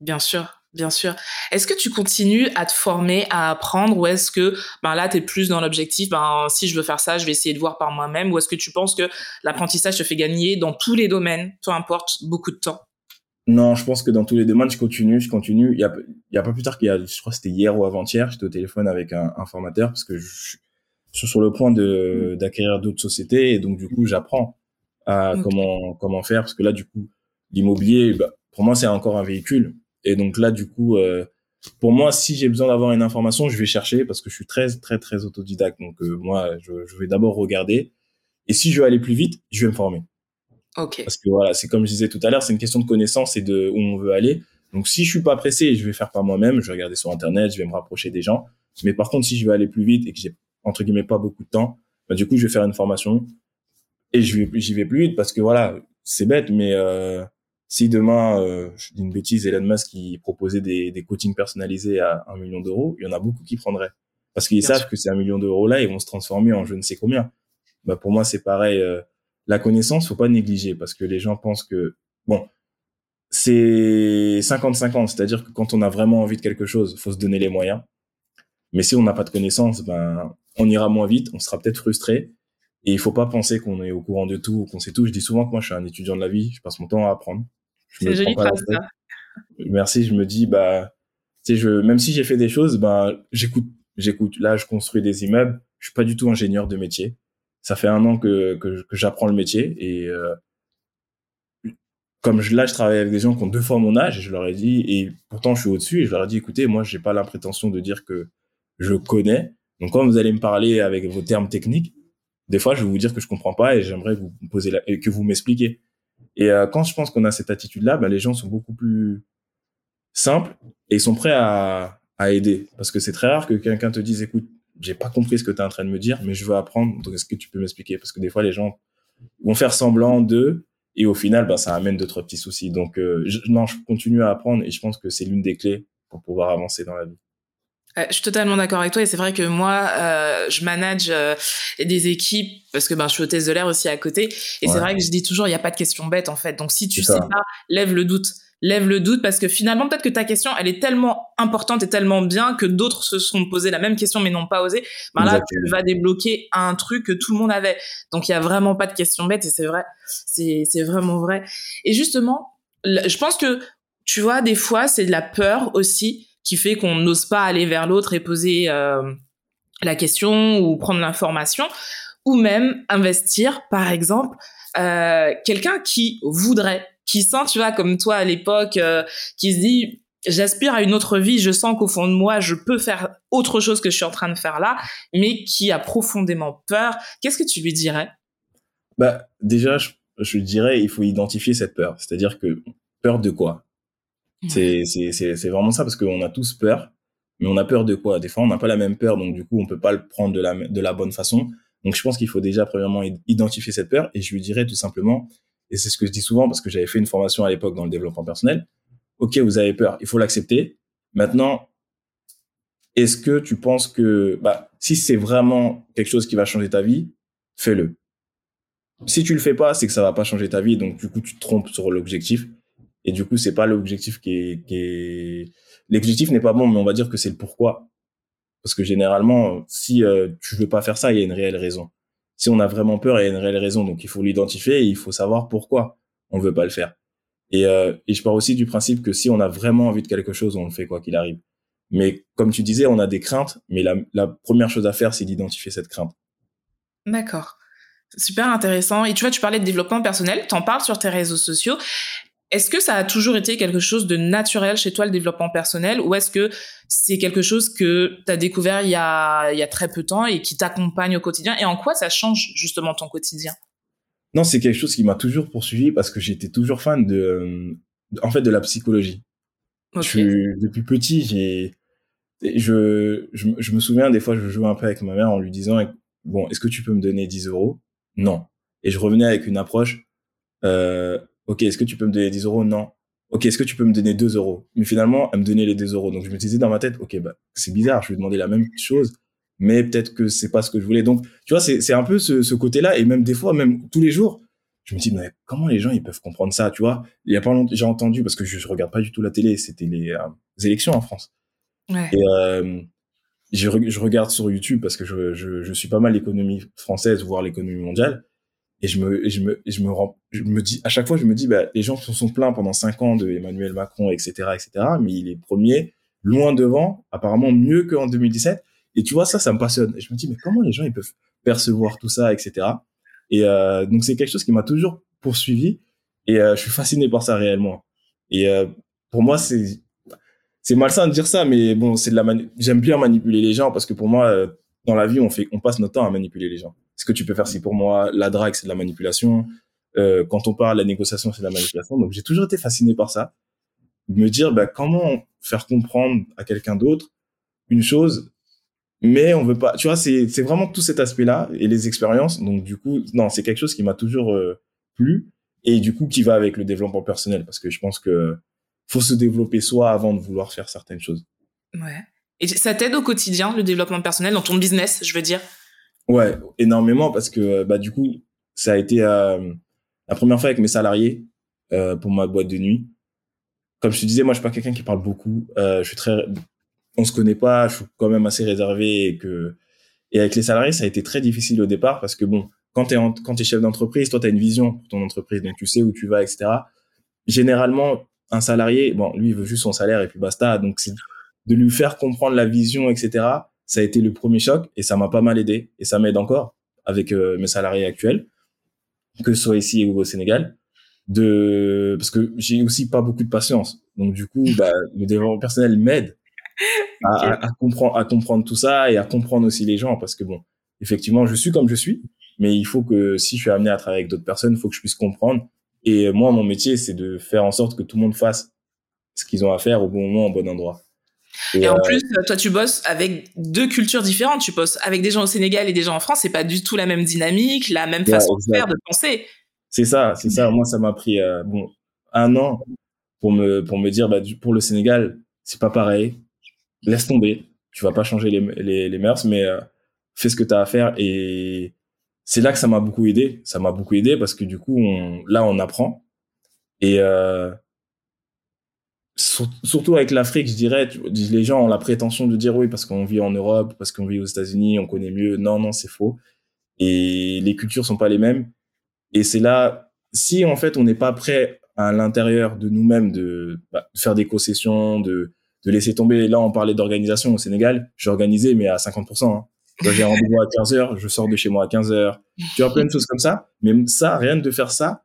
Bien sûr, bien sûr. Est-ce que tu continues à te former, à apprendre, ou est-ce que ben là, tu es plus dans l'objectif, ben, si je veux faire ça, je vais essayer de voir par moi-même, ou est-ce que tu penses que l'apprentissage te fait gagner dans tous les domaines, peu importe, beaucoup de temps? Non, je pense que dans tous les domaines, je continue, je continue. Il y a, il y a pas plus tard qu'il y a, je crois que c'était hier ou avant-hier, j'étais au téléphone avec un, un formateur parce que je, je suis sur le point de d'acquérir d'autres sociétés et donc du coup, j'apprends à comment comment faire parce que là du coup l'immobilier bah, pour moi c'est encore un véhicule et donc là du coup euh, pour moi si j'ai besoin d'avoir une information je vais chercher parce que je suis très très très autodidacte. Donc euh, moi je, je vais d'abord regarder. Et si je veux aller plus vite je vais me former. Ok. Parce que voilà c'est comme je disais tout à l'heure c'est une question de connaissance et de où on veut aller. Donc si je suis pas pressé je vais faire par moi-même. Je vais regarder sur internet je vais me rapprocher des gens. Mais par contre si je veux aller plus vite et que j'ai entre guillemets pas beaucoup de temps bah, du coup je vais faire une formation et je vais, j'y vais plus vite parce que voilà, c'est bête, mais euh, si demain, euh, je dis une bêtise, Elon Musk qui proposait des, des coachings personnalisés à un million d'euros, il y en a beaucoup qui prendraient parce qu'ils savent que c'est un million d'euros là, ils vont se transformer en je ne sais combien. Bah pour moi c'est pareil. Euh, la connaissance, faut pas négliger parce que les gens pensent que bon, c'est 50-50, c'est-à-dire que quand on a vraiment envie de quelque chose, faut se donner les moyens. Mais si on n'a pas de connaissances, ben on ira moins vite, on sera peut-être frustré et il faut pas penser qu'on est au courant de tout, qu'on sait tout. Je dis souvent que moi, je suis un étudiant de la vie. Je passe mon temps à apprendre. C'est joli phrase, ça. Merci. Je me dis, bah, tu sais, je, même si j'ai fait des choses, bah, j'écoute, j'écoute. Là, je construis des immeubles. Je suis pas du tout ingénieur de métier. Ça fait un an que, que, que j'apprends le métier et, euh, comme je, là, je travaille avec des gens qui ont deux fois mon âge et je leur ai dit, et pourtant je suis au-dessus et je leur ai dit, écoutez, moi, j'ai pas l'imprétention de dire que je connais. Donc, quand vous allez me parler avec vos termes techniques, des fois, je vais vous dire que je comprends pas et j'aimerais vous poser la, que vous m'expliquiez. Et euh, quand je pense qu'on a cette attitude-là, ben, les gens sont beaucoup plus simples et ils sont prêts à, aider. Parce que c'est très rare que quelqu'un te dise, écoute, j'ai pas compris ce que tu es en train de me dire, mais je veux apprendre. Donc, est-ce que tu peux m'expliquer? Parce que des fois, les gens vont faire semblant de, et au final, ben, ça amène d'autres petits soucis. Donc, euh, non, je continue à apprendre et je pense que c'est l'une des clés pour pouvoir avancer dans la vie. Euh, je suis totalement d'accord avec toi et c'est vrai que moi, euh, je manage euh, des équipes parce que ben je suis hôtesse de l'air aussi à côté et c'est vrai que je dis toujours il n'y a pas de question bête en fait. Donc si tu sais pas, lève le doute, lève le doute parce que finalement peut-être que ta question elle est tellement importante et tellement bien que d'autres se sont posé la même question mais n'ont pas osé. Ben là tu vas débloquer un truc que tout le monde avait. Donc il y a vraiment pas de question bête et c'est vrai, c'est c'est vraiment vrai. Et justement, je pense que tu vois des fois c'est de la peur aussi qui fait qu'on n'ose pas aller vers l'autre et poser euh, la question ou prendre l'information, ou même investir, par exemple, euh, quelqu'un qui voudrait, qui sent, tu vois, comme toi à l'époque, euh, qui se dit, j'aspire à une autre vie, je sens qu'au fond de moi, je peux faire autre chose que je suis en train de faire là, mais qui a profondément peur. Qu'est-ce que tu lui dirais? Bah, déjà, je, je dirais, il faut identifier cette peur. C'est-à-dire que peur de quoi? C'est vraiment ça parce qu'on a tous peur, mais on a peur de quoi? Des fois, on n'a pas la même peur, donc du coup, on peut pas le prendre de la, de la bonne façon. Donc, je pense qu'il faut déjà, premièrement, identifier cette peur et je lui dirais tout simplement, et c'est ce que je dis souvent parce que j'avais fait une formation à l'époque dans le développement personnel. Ok, vous avez peur, il faut l'accepter. Maintenant, est-ce que tu penses que, bah, si c'est vraiment quelque chose qui va changer ta vie, fais-le. Si tu le fais pas, c'est que ça va pas changer ta vie, donc du coup, tu te trompes sur l'objectif. Et du coup, c'est pas l'objectif qui est, qui est... l'objectif n'est pas bon, mais on va dire que c'est le pourquoi. Parce que généralement, si euh, tu veux pas faire ça, il y a une réelle raison. Si on a vraiment peur, il y a une réelle raison. Donc, il faut l'identifier et il faut savoir pourquoi on veut pas le faire. Et, euh, et je pars aussi du principe que si on a vraiment envie de quelque chose, on le fait quoi qu'il arrive. Mais comme tu disais, on a des craintes, mais la, la première chose à faire, c'est d'identifier cette crainte. D'accord. Super intéressant. Et tu vois, tu parlais de développement personnel, t'en parles sur tes réseaux sociaux. Est-ce que ça a toujours été quelque chose de naturel chez toi, le développement personnel, ou est-ce que c'est quelque chose que tu as découvert il y a, il y a très peu de temps et qui t'accompagne au quotidien? Et en quoi ça change justement ton quotidien? Non, c'est quelque chose qui m'a toujours poursuivi parce que j'étais toujours fan de, en fait, de la psychologie. Je, depuis petit, j'ai, je, je, je, me souviens des fois, je jouais un peu avec ma mère en lui disant, bon, est-ce que tu peux me donner 10 euros? Non. Et je revenais avec une approche, euh, Ok, est-ce que tu peux me donner 10 euros? Non. Ok, est-ce que tu peux me donner 2 euros? Mais finalement, elle me donnait les 2 euros. Donc je me disais dans ma tête, ok, bah c'est bizarre, je lui demander la même chose, mais peut-être que c'est pas ce que je voulais. Donc tu vois, c'est un peu ce, ce côté-là, et même des fois, même tous les jours, je me dis mais comment les gens ils peuvent comprendre ça, tu vois? Il y a pas longtemps, j'ai entendu parce que je, je, regarde pas du tout la télé, c'était les, euh, élections en France. Ouais. Et euh, je, je, regarde sur YouTube parce que je, je, je suis pas mal l'économie française, voire l'économie mondiale et je me je me je me rends, je me dis à chaque fois je me dis bah les gens se sont plaints pendant cinq ans de Emmanuel Macron etc etc mais il est premier loin devant apparemment mieux qu'en 2017 et tu vois ça ça me passionne. Et je me dis mais comment les gens ils peuvent percevoir tout ça etc et euh, donc c'est quelque chose qui m'a toujours poursuivi. Et euh, je suis fasciné par ça réellement. Et euh, pour moi c'est c'est malsain de dire ça mais bon c'est de la j'aime bien manipuler les gens parce que pour moi euh, dans la vie on fait on passe notre temps à manipuler les gens ce que tu peux faire c'est pour moi la drague c'est de la manipulation euh, quand on parle la négociation c'est de la manipulation donc j'ai toujours été fasciné par ça me dire bah, comment faire comprendre à quelqu'un d'autre une chose mais on veut pas. Tu vois, c'est vraiment tout cet aspect-là et les expériences. Donc du coup, non, c'est quelque chose qui m'a toujours euh, plu et du coup qui va avec le développement personnel parce que je pense que faut se développer soi avant de vouloir faire certaines choses. Ouais. Et ça t'aide au quotidien le développement personnel dans ton business, je veux dire? Ouais, énormément parce que bah du coup, ça a été euh, la première fois avec mes salariés euh, pour ma boîte de nuit. Comme je te disais, moi je suis pas quelqu'un qui parle beaucoup. Euh, je suis très on se connaît pas, je suis quand même assez réservé et que et avec les salariés, ça a été très difficile au départ parce que bon, quand tu es quand tu es chef d'entreprise, toi tu as une vision pour ton entreprise, donc tu sais où tu vas, etc. Généralement, un salarié, bon, lui il veut juste son salaire et puis basta. Donc c'est de lui faire comprendre la vision, etc. Ça a été le premier choc et ça m'a pas mal aidé et ça m'aide encore avec euh, mes salariés actuels, que ce soit ici ou au Sénégal, de parce que j'ai aussi pas beaucoup de patience. Donc du coup, bah, le développement personnel m'aide à, à, comprendre, à comprendre tout ça et à comprendre aussi les gens parce que bon, effectivement, je suis comme je suis, mais il faut que si je suis amené à travailler avec d'autres personnes, il faut que je puisse comprendre. Et moi, mon métier, c'est de faire en sorte que tout le monde fasse ce qu'ils ont à faire au bon moment, au bon endroit. Et, en euh, plus, toi, tu bosses avec deux cultures différentes. Tu bosses avec des gens au Sénégal et des gens en France. C'est pas du tout la même dynamique, la même façon de faire, de penser. C'est ça, c'est ça. Moi, ça m'a pris euh, bon un an pour me pour me dire bah pour le Sénégal, c'est pas pareil. Laisse tomber. Tu vas pas changer les les, les mœurs, mais euh, fais ce que tu as à faire. Et c'est là que ça m'a beaucoup aidé. Ça m'a beaucoup aidé parce que du coup, on, là, on apprend. Et euh, surtout avec l'Afrique, je dirais, les gens ont la prétention de dire oui parce qu'on vit en Europe, parce qu'on vit aux États-Unis, on connaît mieux. Non, non, c'est faux. Et les cultures sont pas les mêmes. Et c'est là, si en fait on n'est pas prêt à l'intérieur de nous-mêmes de, bah, faire des concessions, de, de laisser tomber. Là, on parlait d'organisation au Sénégal. J'ai organisé, mais à 50%. Hein. J'ai rendez-vous à 15 heures, je sors de chez moi à 15 heures. Tu vois plein de choses comme ça. Mais ça, rien de faire ça,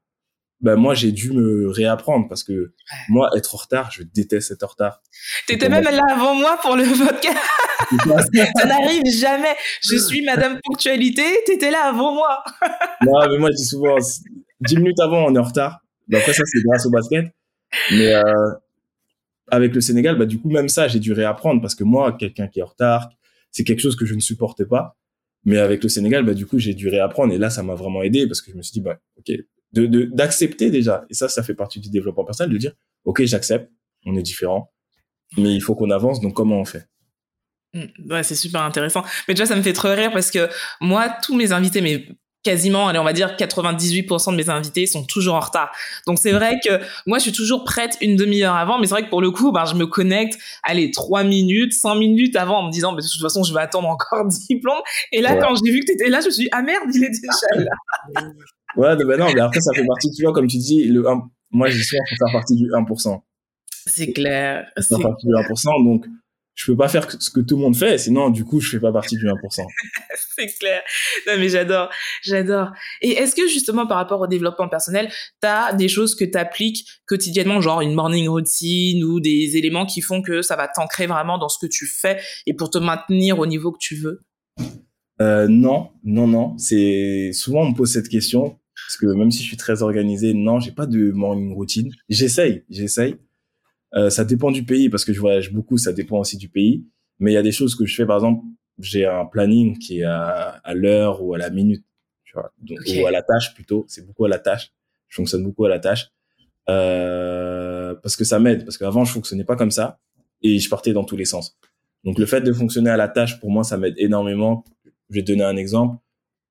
ben moi j'ai dû me réapprendre parce que moi être en retard je déteste être en retard. T'étais même là avant moi pour le podcast. Ça n'arrive jamais. Je suis madame ponctualité t'étais là avant moi. Non mais moi je dis souvent 10 minutes avant on est en retard. Ben, après ça c'est grâce au basket. Mais euh, avec le Sénégal bah du coup même ça j'ai dû réapprendre parce que moi quelqu'un qui est en retard c'est quelque chose que je ne supportais pas. Mais avec le Sénégal bah du coup j'ai dû réapprendre et là ça m'a vraiment aidé parce que je me suis dit bah ok de d'accepter déjà. Et ça ça fait partie du développement personnel de dire ok j'accepte on est différent mais il faut qu'on avance donc comment on fait? Mmh, ouais c'est super intéressant. Mais déjà ça me fait trop rire parce que moi tous mes invités mais quasiment, allez, on va dire 98% de mes invités sont toujours en retard. Donc c'est vrai que moi je suis toujours prête une demi-heure avant, mais c'est vrai que pour le coup, ben, je me connecte, allez, trois minutes, cinq minutes avant en me disant, mais de toute façon, je vais attendre encore 10 plombs. Et là, quand j'ai vu que tu étais là, je me suis dit, ah merde, il est déjà là. Ouais, ben non, mais après, ça fait partie, tu vois, comme tu dis, le 1, moi, j'y suis pour faire partie du 1%. C'est clair. Faire partie du 1%, donc, je peux pas faire ce que tout le monde fait, sinon, du coup, je fais pas partie du 1%. c'est clair. Non, mais j'adore, j'adore. Et est-ce que, justement, par rapport au développement personnel, t'as des choses que t'appliques quotidiennement, genre une morning routine ou des éléments qui font que ça va t'ancrer vraiment dans ce que tu fais et pour te maintenir au niveau que tu veux? Euh, non, non, non. C'est souvent on me pose cette question parce que même si je suis très organisé, non, j'ai pas de morning routine. J'essaye, j'essaye. Euh, ça dépend du pays parce que je voyage beaucoup, ça dépend aussi du pays. Mais il y a des choses que je fais, par exemple, j'ai un planning qui est à, à l'heure ou à la minute, tu vois, donc, ou à la tâche plutôt. C'est beaucoup à la tâche. Je fonctionne beaucoup à la tâche euh, parce que ça m'aide. Parce qu'avant, je fonctionnais pas comme ça et je partais dans tous les sens. Donc le fait de fonctionner à la tâche, pour moi, ça m'aide énormément. Je vais te donner un exemple.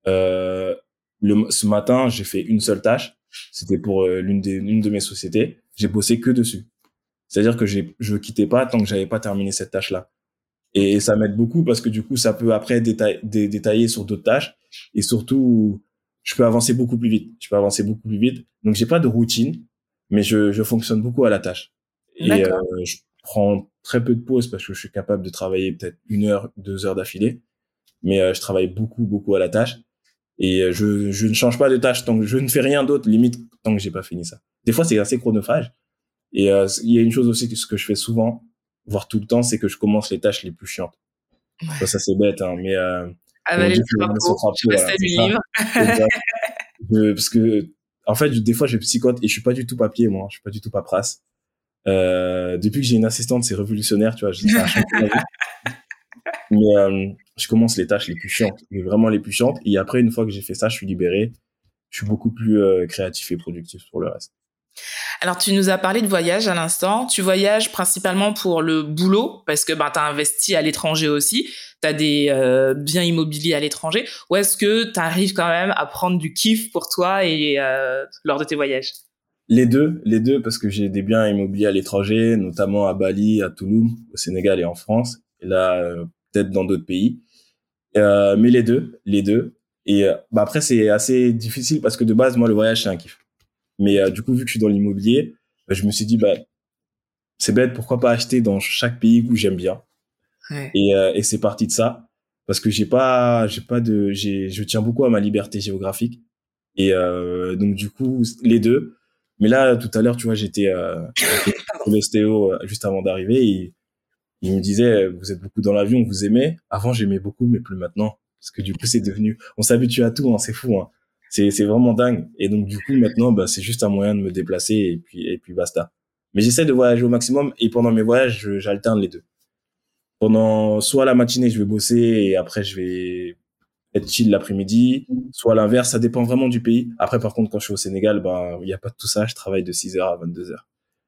Euh, le, ce matin, j'ai fait une seule tâche. C'était pour euh, l'une de mes sociétés. J'ai bossé que dessus. C'est-à-dire que je quittais pas tant que j'avais pas terminé cette tâche-là. Et ça m'aide beaucoup parce que du coup, ça peut après détailler, détailler sur d'autres tâches et surtout, je peux avancer beaucoup plus vite. Je peux avancer beaucoup plus vite. Donc j'ai pas de routine, mais je, je fonctionne beaucoup à la tâche. Et euh, je prends très peu de pauses parce que je suis capable de travailler peut-être une heure, deux heures d'affilée. Mais euh, je travaille beaucoup, beaucoup à la tâche. Et euh, je, je ne change pas de tâche tant que je ne fais rien d'autre, limite, tant que j'ai pas fini ça. Des fois, c'est assez chronophage. Et euh, il y a une chose aussi que ce que je fais souvent, voire tout le temps, c'est que je commence les tâches les plus chiantes. Ouais. Ça, c'est bête, hein, mais euh, Avaler le drapeau, je voilà, du livre. je, parce que, en fait, des fois, je psychote et je suis pas du tout papier, moi. Je suis pas du tout paperasse. Euh, depuis que j'ai une assistante, c'est révolutionnaire, tu vois. Je. Mais euh, je commence les tâches les plus chiantes, mais vraiment les plus chiantes. Et après, une fois que j'ai fait ça, je suis libéré. Je suis beaucoup plus euh, créatif et productif pour le reste. Alors, tu nous as parlé de voyage à l'instant. Tu voyages principalement pour le boulot, parce que ben, tu as investi à l'étranger aussi. Tu as des euh, biens immobiliers à l'étranger. Ou est-ce que tu arrives quand même à prendre du kiff pour toi et euh, lors de tes voyages? Les deux, les deux, parce que j'ai des biens immobiliers à l'étranger, notamment à Bali, à Toulouse, au Sénégal et en France. Et là, peut-être dans d'autres pays. Euh, mais les deux, les deux. Et euh, bah après, c'est assez difficile parce que de base, moi, le voyage, c'est un kiff. Mais euh, du coup, vu que je suis dans l'immobilier, bah, je me suis dit, bah, c'est bête, pourquoi pas acheter dans chaque pays où j'aime bien? Ouais. Et, et c'est parti de ça parce que j'ai pas, j'ai pas de, j'ai, je tiens beaucoup à ma liberté géographique. Et donc du coup, les deux. Mais là, tout à l'heure, tu vois, j'étais euh, l'ostéo juste avant d'arriver et il me disait, vous êtes beaucoup dans l'avion, vous aimez? Avant, j'aimais beaucoup, mais plus maintenant. Parce que du coup, c'est devenu, on s'habitue à tout, hein, c'est fou, hein. C'est, c'est vraiment dingue. Et donc, du coup, maintenant, bah, c'est juste un moyen de me déplacer et puis, et puis basta. Mais j'essaie de voyager au maximum et pendant mes voyages, j'alterne les deux. Pendant, soit la matinée, je vais bosser et après, je vais être chill l'après-midi, soit l'inverse, ça dépend vraiment du pays. Après, par contre, quand je suis au Sénégal, ben, il n'y a pas de tout ça, je travaille de 6h à 22h.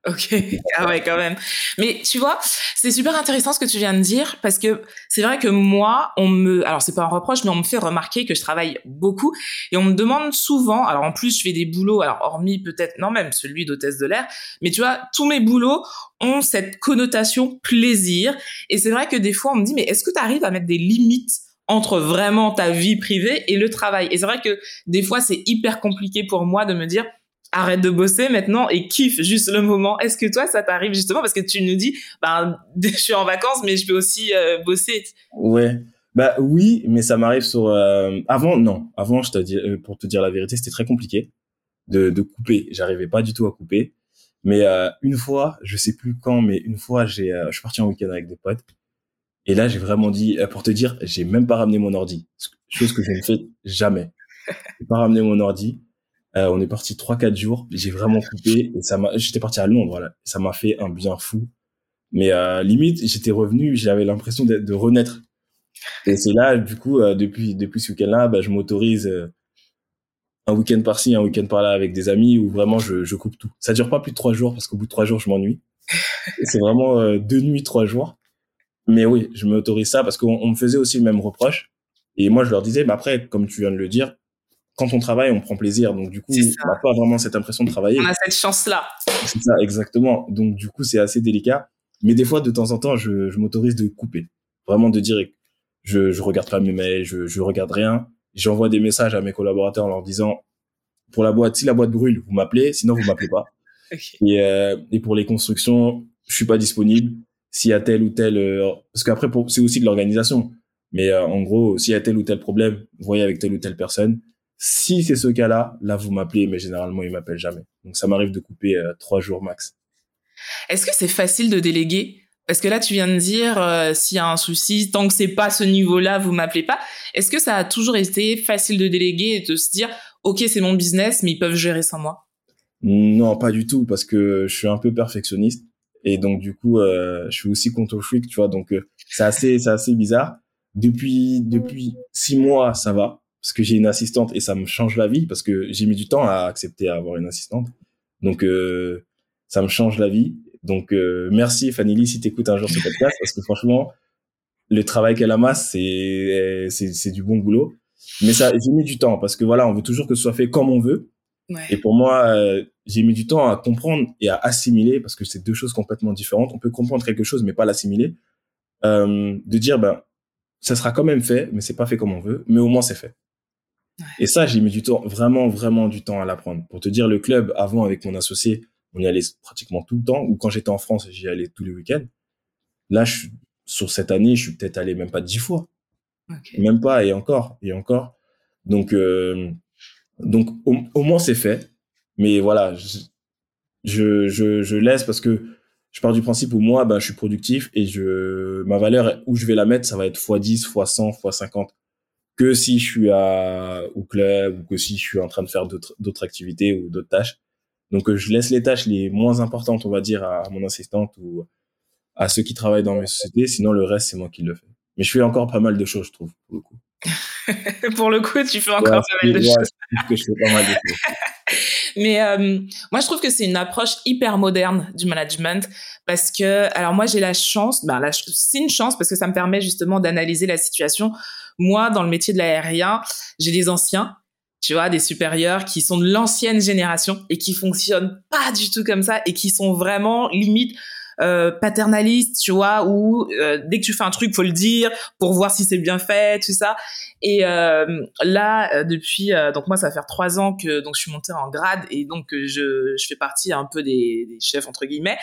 Ok, ah ouais, quand même. Mais tu vois, c'est super intéressant ce que tu viens de dire parce que c'est vrai que moi, on me, alors c'est pas un reproche, mais on me fait remarquer que je travaille beaucoup et on me demande souvent, alors en plus je fais des boulots, alors hormis peut-être, non même celui d'hôtesse de l'air, mais tu vois, tous mes boulots ont cette connotation plaisir et c'est vrai que des fois on me dit, mais est-ce que tu arrives à mettre des limites entre vraiment ta vie privée et le travail? Et c'est vrai que des fois, c'est hyper compliqué pour moi de me dire, arrête de bosser maintenant et kiffe juste le moment. Est-ce que toi, ça t'arrive justement parce que tu nous dis, bah, je suis en vacances, mais je peux aussi euh, bosser. Ouais. Bah oui, mais ça m'arrive sur. Euh, avant, non. Avant, je te dis, euh, pour te dire la vérité, c'était très compliqué de, de couper. J'arrivais pas du tout à couper. Mais une fois, je sais plus quand, mais une fois, j'ai, je suis parti en week-end avec des potes. Et là, j'ai vraiment dit, pour te dire, j'ai même pas ramené mon ordi, chose que je ne fais jamais. J'ai pas ramené mon ordi. Euh, on est parti trois quatre jours. J'ai vraiment coupé et ça m'a. J'étais parti à Londres, voilà. Ça m'a fait un bien fou. Mais euh, limite, j'étais revenu, j'avais l'impression de, de, renaître. Et c'est là, du coup, euh, depuis depuis ce week-end-là, bah, je m'autorise euh, un week-end par-ci, un week-end par-là avec des amis où vraiment je, je coupe tout. Ça dure pas plus de trois jours parce qu'au bout de trois jours, je m'ennuie. c'est vraiment deux nuits, trois jours. Mais oui, je m'autorise ça parce qu'on me faisait aussi le même reproche. Et moi, je leur disais, mais après, comme tu viens de le dire, quand on travaille, on prend plaisir. Donc, du coup, on n'a pas vraiment cette impression de travailler. On a cette chance-là. C'est ça, exactement. Donc, du coup, c'est assez délicat. Mais des fois, de temps en temps, je, je m'autorise de couper. Vraiment de dire, je, je regarde pas mes mails, je, je regarde rien. J'envoie des messages à mes collaborateurs en leur disant, pour la boîte, si la boîte brûle, vous m'appelez, sinon vous m'appelez pas. Okay. Et, euh, et pour les constructions, je suis pas disponible. S'il y a tel ou tel, euh, parce qu'après, c'est aussi de l'organisation. Mais euh, en gros, s'il y a tel ou tel problème, voyez avec telle ou telle personne. Si c'est ce cas-là, là, vous m'appelez, mais généralement, ils m'appellent jamais. Donc, ça m'arrive de couper euh, trois jours max. Est-ce que c'est facile de déléguer? Parce que là, tu viens de dire, euh, s'il y a un souci, tant que c'est pas ce niveau-là, vous m'appelez pas. Est-ce que ça a toujours été facile de déléguer et de se dire, OK, c'est mon business, mais ils peuvent gérer sans moi? Non, pas du tout, parce que je suis un peu perfectionniste. Et donc, du coup, euh, je suis aussi control freak, tu vois. Donc, c'est assez, c'est assez bizarre. Depuis, depuis six mois, ça va parce que j'ai une assistante et ça me change la vie parce que j'ai mis du temps à accepter à avoir une assistante. Donc euh, ça me change la vie. Donc euh, merci Fanny Lee si t'écoutes un jour ce podcast parce que franchement le travail qu'elle amasse c'est c'est c'est du bon boulot. Mais ça j'ai mis du temps parce que voilà on veut toujours que ce soit fait comme on veut. Ouais. Et pour moi euh, j'ai mis du temps à comprendre et à assimiler parce que c'est deux choses complètement différentes. On peut comprendre quelque chose mais pas l'assimiler. Euh, de dire ben ça sera quand même fait mais c'est pas fait comme on veut mais au moins c'est fait. Et ça, j'ai mis du temps, vraiment, vraiment du temps à l'apprendre. Pour te dire, le club, avant, avec mon associé, on y allait pratiquement tout le temps. Ou quand j'étais en France, j'y allais tous les week-ends. Là, je, sur cette année, je suis peut-être allé même pas dix fois. Okay. Même pas, et encore, et encore. Donc, euh, donc au, au moins, c'est fait. Mais voilà, je, je, je, je, laisse parce que je pars du principe où moi, ben, je suis productif et je, ma valeur, où je vais la mettre, ça va être x10, x100, x50 que si je suis à, au club ou que si je suis en train de faire d'autres activités ou d'autres tâches. Donc, je laisse les tâches les moins importantes, on va dire, à mon assistante ou à ceux qui travaillent dans mes sociétés. Sinon, le reste, c'est moi qui le fais. Mais je fais encore pas mal de choses, je trouve, pour le coup. pour le coup, tu fais encore pas mal de choses. que je fais pas mal de choses. Mais euh, moi, je trouve que c'est une approche hyper moderne du management parce que, alors moi, j'ai la chance, ben, c'est une chance parce que ça me permet justement d'analyser la situation. Moi, dans le métier de l'aérien, j'ai des anciens, tu vois, des supérieurs qui sont de l'ancienne génération et qui fonctionnent pas du tout comme ça et qui sont vraiment limite euh, paternaliste, tu vois, où euh, dès que tu fais un truc, faut le dire pour voir si c'est bien fait, tout ça. Et euh, là, depuis, donc moi, ça va faire trois ans que donc je suis montée en grade et donc je, je fais partie un peu des, des chefs entre guillemets.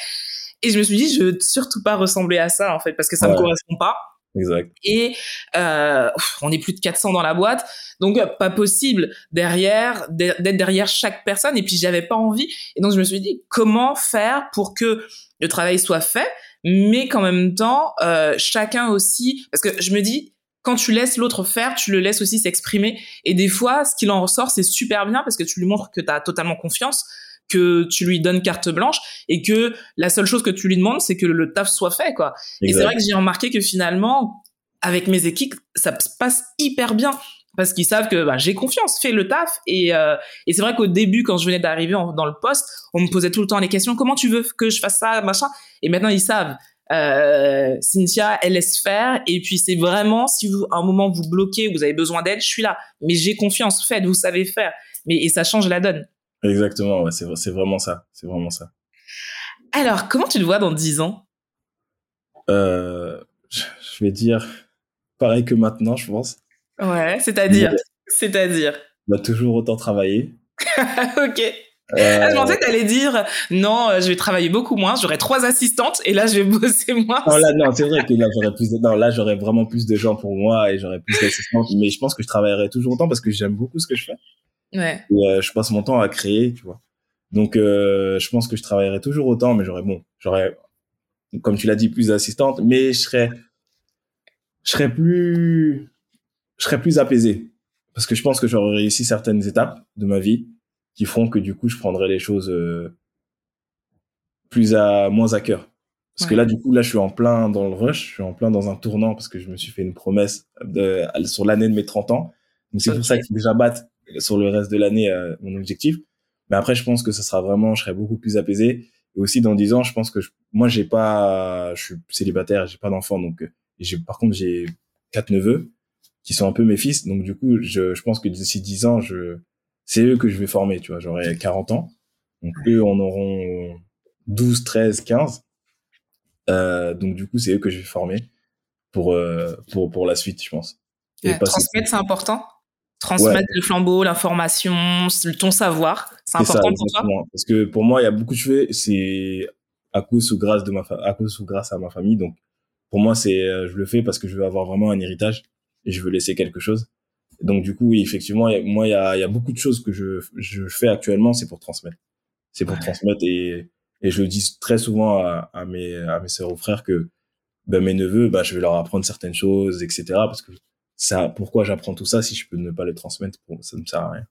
Et je me suis dit, je veux surtout pas ressembler à ça en fait, parce que ça me correspond pas. Exact. Et euh, on est plus de 400 dans la boîte, donc pas possible derrière d'être derrière chaque personne. Et puis j'avais pas envie. Et donc je me suis dit comment faire pour que le travail soit fait, mais qu'en même temps euh, chacun aussi, parce que je me dis quand tu laisses l'autre faire, tu le laisses aussi s'exprimer. Et des fois, ce qu'il en ressort, c'est super bien parce que tu lui montres que tu as totalement confiance que tu lui donnes carte blanche et que la seule chose que tu lui demandes, c'est que le taf soit fait, quoi. Et c'est vrai que j'ai remarqué que finalement, avec mes équipes, ça se passe hyper bien parce qu'ils savent que bah, j'ai confiance, fais le taf. Et, euh, et c'est vrai qu'au début, quand je venais d'arriver dans le poste, on me posait tout le temps les questions comment tu veux que je fasse ça, machin? Et maintenant, ils savent. Euh, Cynthia, elle laisse faire. Et puis c'est vraiment si vous, à un moment vous bloquez, vous avez besoin d'aide, je suis là. Mais j'ai confiance, faites, vous savez faire. Mais et ça change la donne. Exactement, ouais, c'est, vraiment ça. C'est vraiment ça. Alors, comment tu le vois dans 10 ans? Euh, Je vais dire pareil que maintenant, je pense. Ouais, c'est-à-dire C'est-à-dire? Va toujours autant travailler. ok. Euh... Ah, je pensais que allais dire non, euh, je vais travailler beaucoup moins, j'aurai trois assistantes et là je vais bosser moins. Non, là, non, c'est vrai que là j'aurais plus de... non, là j'aurais vraiment plus de gens pour moi et j'aurais plus d'assistantes, mais je pense que je travaillerai toujours autant parce que j'aime beaucoup ce que je fais. Ouais. Euh, je passe mon temps à créer, tu vois. Donc, euh, je pense que je travaillerai toujours autant, mais j'aurais, bon, j'aurais, comme tu l'as dit, plus d'assistantes, mais je serais, je serais plus, je serais plus apaisé. Parce que je pense que j'aurais réussi certaines étapes de ma vie qui feront que du coup, je prendrai les choses euh, plus à, moins à cœur. Parce que là, du coup, là, je suis en plein dans le rush, je suis en plein dans un tournant parce que je me suis fait une promesse de, sur l'année de mes 30 ans. Donc, c'est pour ça qu'il faut que j'abatte sur le reste de l'année euh, mon objectif. Mais après, je pense que ça sera vraiment, je serai beaucoup plus apaisé. Et aussi dans 10 ans, je pense que moi, j'ai pas, je suis célibataire, j'ai pas d'enfant, donc euh, j'ai, par contre, j'ai quatre neveux qui sont un peu mes fils. Donc du coup, je, je pense que d'ici 10 ans, je, c'est eux que je vais former. Tu vois, j'aurai 40 ans, donc eux en auront 12, 13, 15. Euh, donc du coup, c'est eux que je vais former pour euh, pour pour la suite, je pense. Et transmettre, c'est important transmettre le flambeau, l'information, ton savoir. C'est important pour toi? Parce que pour moi, il y a beaucoup de choses, c'est à cause ou grâce de ma à cause ou grâce à ma famille. Donc pour moi, c'est euh, je le fais parce que je veux avoir vraiment un héritage et je veux laisser quelque chose. Donc du coup, oui, effectivement, moi, il y a, y a beaucoup de choses que je, je fais actuellement, c'est pour transmettre. C'est pour transmettre et, et je le dis très souvent à, à mes à mes sœurs ou frères que ben, mes neveux, ben, je vais leur apprendre certaines choses, etc. Parce que ça, pourquoi j'apprends tout ça si je peux ne pas le transmettre Ça ne sert à rien.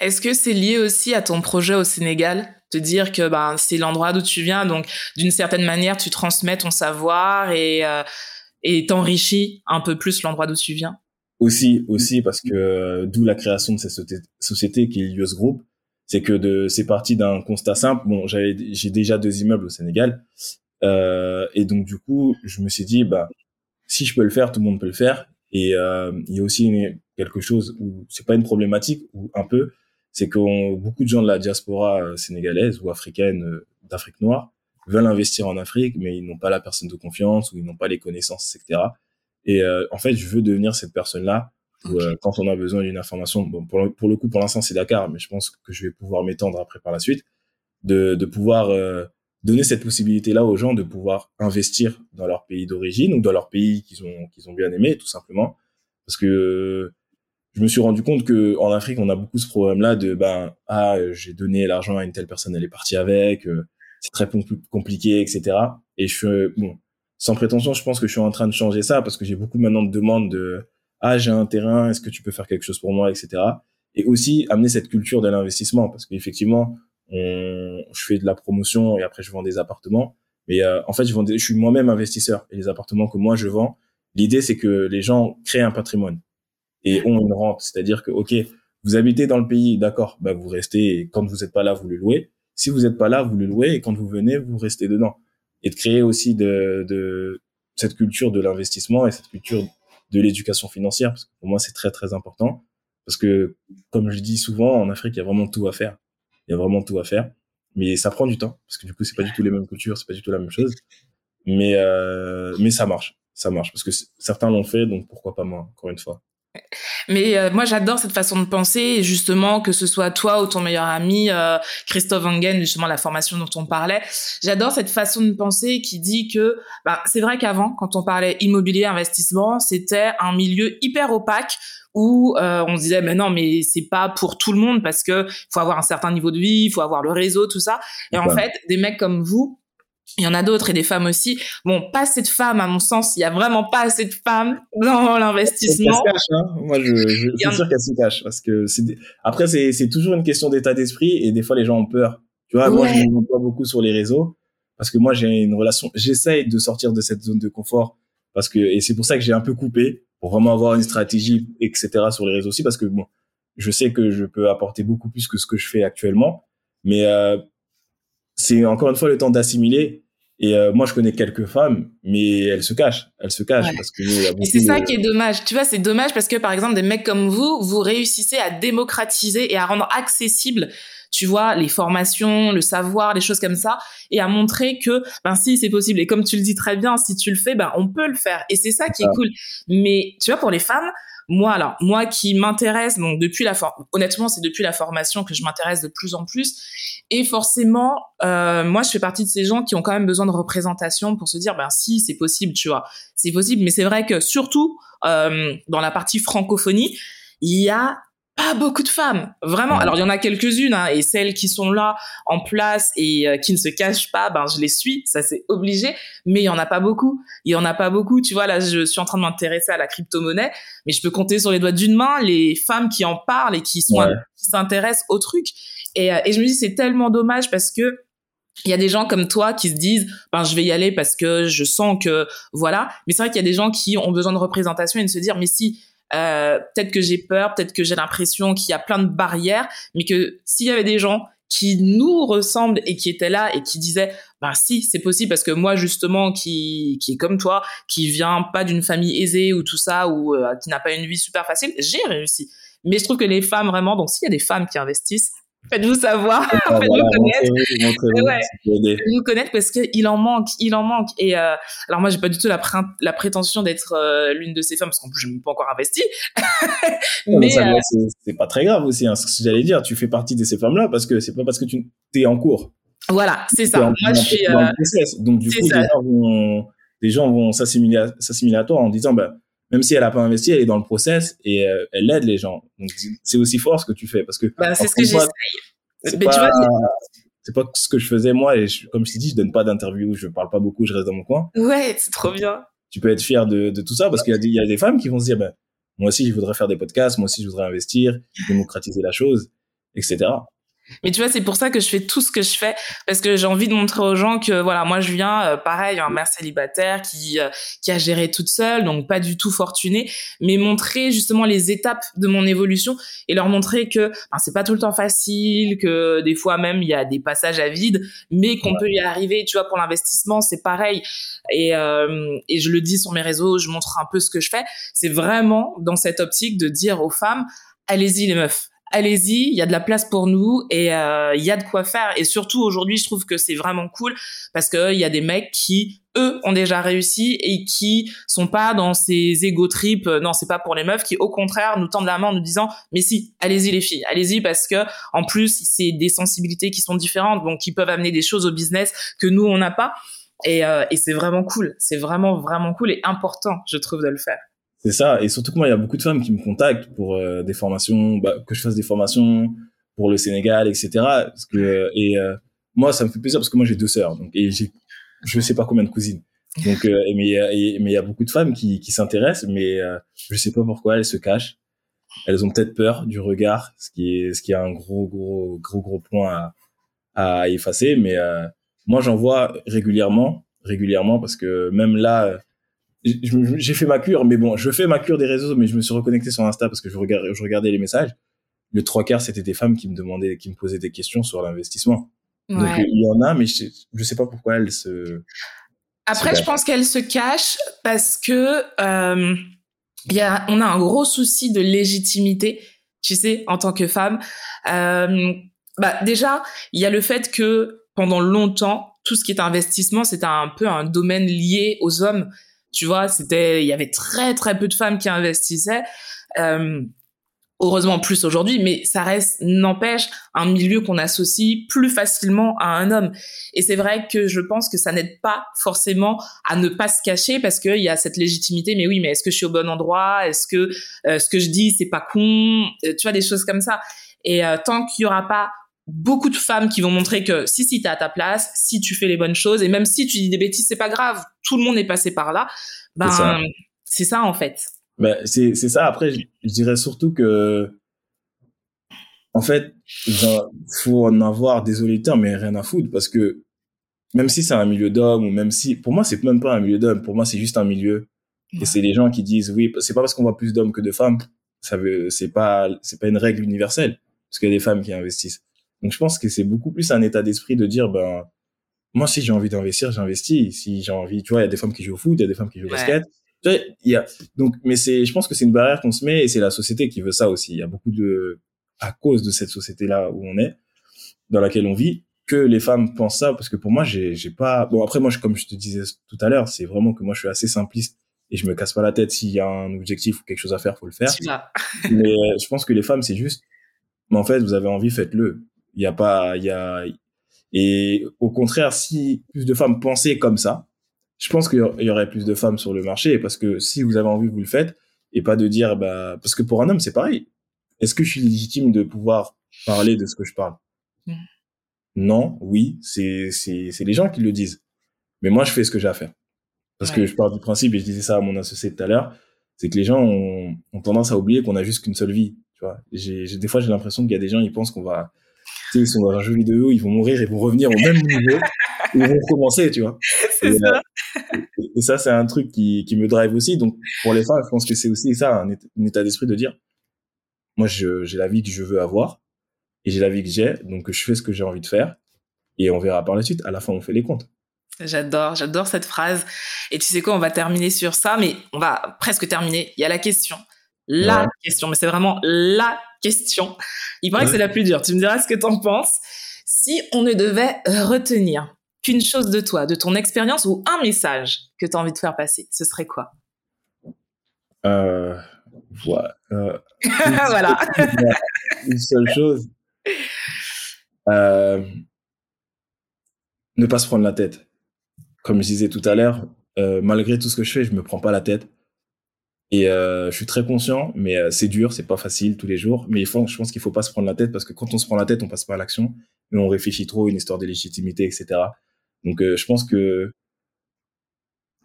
Est-ce que c'est lié aussi à ton projet au Sénégal? Te dire que ben, c'est l'endroit d'où tu viens, donc d'une certaine manière, tu transmets ton savoir et euh, et t'enrichis un peu plus l'endroit d'où tu viens? Aussi, aussi parce que euh, d'où la création de cette société qui est l'US Group, c'est que de c'est parti d'un constat simple. Bon, j'ai déjà deux immeubles au Sénégal euh, et donc du coup, je me suis dit bah si je peux le faire, tout le monde peut le faire et euh, il y a aussi quelque chose où c'est pas une problématique ou un peu, c'est que beaucoup de gens de la diaspora euh, sénégalaise ou africaine euh, d'Afrique noire veulent investir en Afrique, mais ils n'ont pas la personne de confiance ou ils n'ont pas les connaissances, etc. Et euh, en fait, je veux devenir cette personne-là où quand on a besoin d'une information, bon, pour, le, pour le coup, pour l'instant, c'est Dakar, mais je pense que je vais pouvoir m'étendre après par la suite, de, de pouvoir donner cette possibilité-là aux gens de pouvoir investir dans leur pays d'origine ou dans leur pays qu'ils ont qu'ils ont bien aimé, tout simplement. Parce que je me suis rendu compte que en Afrique, on a beaucoup ce problème-là de ben ah j'ai donné l'argent à une telle personne, elle est partie avec, euh, c'est très compliqué, etc. Et je suis bon sans prétention, je pense que je suis en train de changer ça parce que j'ai beaucoup maintenant de demandes de ah j'ai un terrain, est-ce que tu peux faire quelque chose pour moi, etc. Et aussi amener cette culture de l'investissement parce qu'effectivement on, je fais de la promotion et après je vends des appartements. Mais euh, en fait, je, vends je suis moi-même investisseur et les appartements que moi je vends, L'idée, c'est que les gens créent un patrimoine et ont une rente. C'est-à-dire que, OK, vous habitez dans le pays, d'accord, bah, vous restez et quand vous n'êtes pas là, vous le louez. Si vous n'êtes pas là, vous le louez et quand vous venez, vous restez dedans. Et de créer aussi de, de cette culture de l'investissement et cette culture de l'éducation financière, parce que pour moi, c'est très, très important. Parce que, comme je dis souvent, en Afrique, il y a vraiment tout à faire. Il y a vraiment tout à faire. Mais ça prend du temps, parce que du coup, c'est pas du tout les mêmes cultures, c'est pas du tout la même chose. Mais, euh, mais ça marche. Ça marche. Parce que certains l'ont fait, donc pourquoi pas moi, encore une fois. Mais euh, moi, j'adore cette façon de penser, justement, que ce soit toi ou ton meilleur ami, euh, Christophe Wangen, justement, la formation dont on parlait. J'adore cette façon de penser qui dit que bah, c'est vrai qu'avant, quand on parlait immobilier, investissement, c'était un milieu hyper opaque où euh, on se disait mais non mais c'est pas pour tout le monde parce que faut avoir un certain niveau de vie, il faut avoir le réseau tout ça et en fait des mecs comme vous il y en a d'autres et des femmes aussi. Bon, pas assez de femmes, à mon sens. Il y a vraiment pas assez de femmes dans l'investissement. Hein. Moi, je, je suis sûr qu'elles se cachent parce que c'est après c'est c'est toujours une question d'état d'esprit et des fois les gens ont peur. Tu vois, moi je montre pas beaucoup sur les réseaux parce que moi j'ai une relation. J'essaye de sortir de cette zone de confort parce que et c'est pour ça que j'ai un peu coupé pour vraiment avoir une stratégie etc sur les réseaux aussi parce que bon, je sais que je peux apporter beaucoup plus que ce que je fais actuellement, mais euh, c'est encore une fois le temps d'assimiler. Et euh, moi, je connais quelques femmes, mais elles se cachent. Elles se cachent parce que. Et c'est ça qui est dommage. Tu vois, c'est dommage parce que par exemple, des mecs comme vous, vous réussissez à démocratiser et à rendre accessible, tu vois, les formations, le savoir, les choses comme ça, et à montrer que, ben si, c'est possible. Et comme tu le dis très bien, si tu le fais, ben on peut le faire. Et c'est ça qui est cool. Mais tu vois, pour les femmes, moi, alors, moi qui m'intéresse, donc depuis la honnêtement, c'est depuis la formation que je m'intéresse de plus en plus. Et forcément, euh, moi, je fais partie de ces gens qui ont quand même besoin de représentation pour se dire, ben si, c'est possible, tu vois, c'est possible. Mais c'est vrai que surtout euh, dans la partie francophonie, il y a pas beaucoup de femmes, vraiment. Alors il y en a quelques-unes, hein, et celles qui sont là en place et euh, qui ne se cachent pas, ben je les suis, ça c'est obligé. Mais il y en a pas beaucoup. Il y en a pas beaucoup. Tu vois, là je suis en train de m'intéresser à la crypto-monnaie, mais je peux compter sur les doigts d'une main les femmes qui en parlent et qui sont qui s'intéressent au truc. Et, euh, et je me dis c'est tellement dommage parce que il y a des gens comme toi qui se disent ben je vais y aller parce que je sens que voilà mais c'est vrai qu'il y a des gens qui ont besoin de représentation et de se dire mais si euh, peut-être que j'ai peur, peut-être que j'ai l'impression qu'il y a plein de barrières, mais que s'il y avait des gens qui nous ressemblent et qui étaient là et qui disaient bah si c'est possible parce que moi justement qui qui est comme toi qui vient pas d'une famille aisée ou tout ça ou euh, qui n'a pas une vie super facile j'ai réussi. Mais je trouve que les femmes vraiment donc s'il y a des femmes qui investissent Faites-vous savoir, faites-nous connaître. faites-nous connaître parce qu'il en manque, il en manque. Et euh, alors moi, j'ai pas du tout la, la prétention d'être euh, l'une de ces femmes parce qu'en plus, je n'ai pas encore investi. mais euh, c'est pas très grave aussi. Hein, ce que j'allais dire, tu fais partie de ces femmes-là parce que c'est pas parce que tu es en cours. Voilà, c'est ça. moi, je suis. Donc du coup, les gens vont, les gens vont s'assimiler à, toi en disant, bah même si elle a pas investi, elle est dans le process et euh, elle aide les gens. Donc c'est aussi fort ce que tu fais parce que bah, c'est ce que j'essaye. C'est pas, c'est pas ce que je faisais moi et comme je t'ai dit, je donne pas d'interview, je parle pas beaucoup, je reste dans mon coin. Ouais, c'est trop bien. Tu peux être fier de, de tout ça parce qu'il y, y, a des femmes qui vont se dire, ben moi aussi je voudrais faire des podcasts, moi aussi je voudrais investir, démocratiser la chose, etc. Mais tu vois, c'est pour ça que je fais tout ce que je fais parce que j'ai envie de montrer aux gens que voilà, moi je viens euh, pareil, un mère célibataire qui euh, qui a géré toute seule, donc pas du tout fortunée, mais montrer justement les étapes de mon évolution et leur montrer que ben, c'est pas tout le temps facile, que des fois même il y a des passages à vide, mais qu'on peut y arriver. Tu vois, pour l'investissement, c'est pareil. Et euh, et je le dis sur mes réseaux, je montre un peu ce que je fais. C'est vraiment dans cette optique de dire aux femmes allez-y les meufs, allez-y, il y a de la place pour nous et euh, il y a de quoi faire. Et surtout aujourd'hui, je trouve que c'est vraiment cool parce que il y a des mecs qui eux ont déjà réussi et qui sont pas dans ces égo trips. Euh, non, c'est pas pour les meufs qui au contraire nous tendent la main en nous disant mais si, allez-y les filles, allez-y parce que en plus c'est des sensibilités qui sont différentes donc qui peuvent amener des choses au business que nous on n'a pas. Et, euh, et c'est vraiment cool, c'est vraiment vraiment cool et important, je trouve, de le faire. C'est ça. Et surtout que moi, il y a beaucoup de femmes qui me contactent pour euh, des formations, bah, que je fasse des formations pour le Sénégal, etc. Parce que, et euh, moi, ça me fait plaisir parce que moi, j'ai deux sœurs. Donc, et j'ai, je sais pas combien de cousines. Donc, euh, mais il y a beaucoup de femmes qui, qui s'intéressent, mais je sais pas pourquoi elles se cachent. Elles ont peut-être peur du regard, ce qui est, ce qui est un gros, gros, gros, gros point à, à effacer. Mais moi, j'en vois régulièrement, régulièrement, parce que même là, j'ai fait ma cure, mais bon, je fais ma cure des réseaux, mais je me suis reconnecté sur Insta parce que je regardais, je regardais les messages. Le trois quarts, c'était des femmes qui me demandaient, qui me posaient des questions sur l'investissement. Donc il y en a, mais je, je sais pas pourquoi elles se. Après, je pense qu'elles se cachent parce que euh, y a, on a un gros souci de légitimité, tu sais, en tant que femme. Euh, bah déjà, il y a le fait que pendant longtemps, tout ce qui est investissement, c'était un peu un domaine lié aux hommes. Tu vois, c'était, il y avait très très peu de femmes qui investissaient. Euh, heureusement plus aujourd'hui, mais ça reste, n'empêche, un milieu qu'on associe plus facilement à un homme. Et c'est vrai que je pense que ça n'aide pas forcément à ne pas se cacher parce qu'il y a cette légitimité, mais oui, mais est-ce que je suis au bon endroit? Est-ce que euh, ce que je dis, c'est pas con? Euh, Tu vois, des choses comme ça. Et euh, tant qu'il y aura pas beaucoup de femmes qui vont montrer que si, si, t'es à ta place, si tu fais les bonnes choses, et même si tu dis des bêtises, c'est pas grave, tout le monde est passé par là, ben, c'est ça en fait. Ben, c'est, c'est ça. Après, je, dirais surtout que, en fait, il faut en avoir, désolé le mais rien à foutre, parce que même si c'est un milieu d'hommes, ou même si, pour moi, c'est même pas un milieu d'hommes, pour moi, c'est juste un milieu. Et c'est les gens qui disent, oui, c'est pas parce qu'on voit plus d'hommes que de femmes, ça veut, c'est pas, c'est pas une règle universelle, parce qu'il y a des femmes qui investissent. Donc, je pense que c'est beaucoup plus un état d'esprit de dire, ben, moi, si j'ai envie d'investir, j'investis. Si j'ai envie, tu vois, il y a des femmes qui jouent au foot, il y a des femmes qui jouent au basket. Il y a, donc, mais c'est, je pense que c'est une barrière qu'on se met et c'est la société qui veut ça aussi. Il y a beaucoup de, à cause de cette société-là où on est, dans laquelle on vit, que les femmes pensent ça parce que pour moi, j'ai, j'ai pas, bon, après, moi, je, comme je te disais tout à l'heure, c'est vraiment que moi, je suis assez simpliste et je me casse pas la tête s'il y a un objectif ou quelque chose à faire, faut le faire. mais euh, je pense que les femmes, c'est juste, mais en fait, vous avez envie, faites-le. Il y a pas, il y a, et au contraire, si plus de femmes pensaient comme ça, je pense qu'il y aurait plus de femmes sur le marché parce que si vous avez envie, vous le faites et pas de dire, bah, parce que pour un homme, c'est pareil. Est-ce que je suis légitime de pouvoir parler de ce que je parle? Mm. Non, oui, c'est, c'est, c'est les gens qui le disent. Mais moi, je fais ce que j'ai à faire. Parce que je pars du principe, et je disais ça à mon associé tout à l'heure, c'est que les gens ont, ont tendance à oublier qu'on a juste qu'une seule vie. Tu vois, j'ai, des fois, j'ai l'impression qu'il y a des gens, ils pensent qu'on va, ils sont dans un jeu vidéo, ils vont mourir et vont revenir au même niveau, ils vont recommencer, tu vois. Ça. Euh, et, ça, c'est un truc qui, qui me drive aussi. Donc, pour les femmes, je pense que c'est aussi ça, un, état d'esprit de dire, moi, j'ai la vie que je veux avoir et j'ai la vie que j'ai, donc je fais ce que j'ai envie de faire et on verra par la suite. À la fin, on fait les comptes. J'adore, j'adore cette phrase. Et tu sais quoi, on va terminer sur ça, mais on va presque terminer. Il y a la question. La question, mais c'est vraiment la question. Il paraît que c'est la plus dure. Tu me diras ce que t'en penses. Si on ne devait retenir qu'une chose de toi, de ton expérience ou un message que tu as envie de faire passer, ce serait quoi? Euh, voilà. Euh, voilà. une seule chose. Euh, ne pas se prendre la tête. Comme je disais tout à l'heure, euh, malgré tout ce que je fais, je me prends pas la tête. Et euh, je suis très conscient, mais euh, c'est dur, c'est pas facile tous les jours. Mais il faut, je pense qu'il faut pas se prendre la tête parce que quand on se prend la tête, on passe pas à l'action, mais on réfléchit trop, une histoire de légitimité, etc. Donc euh, je pense que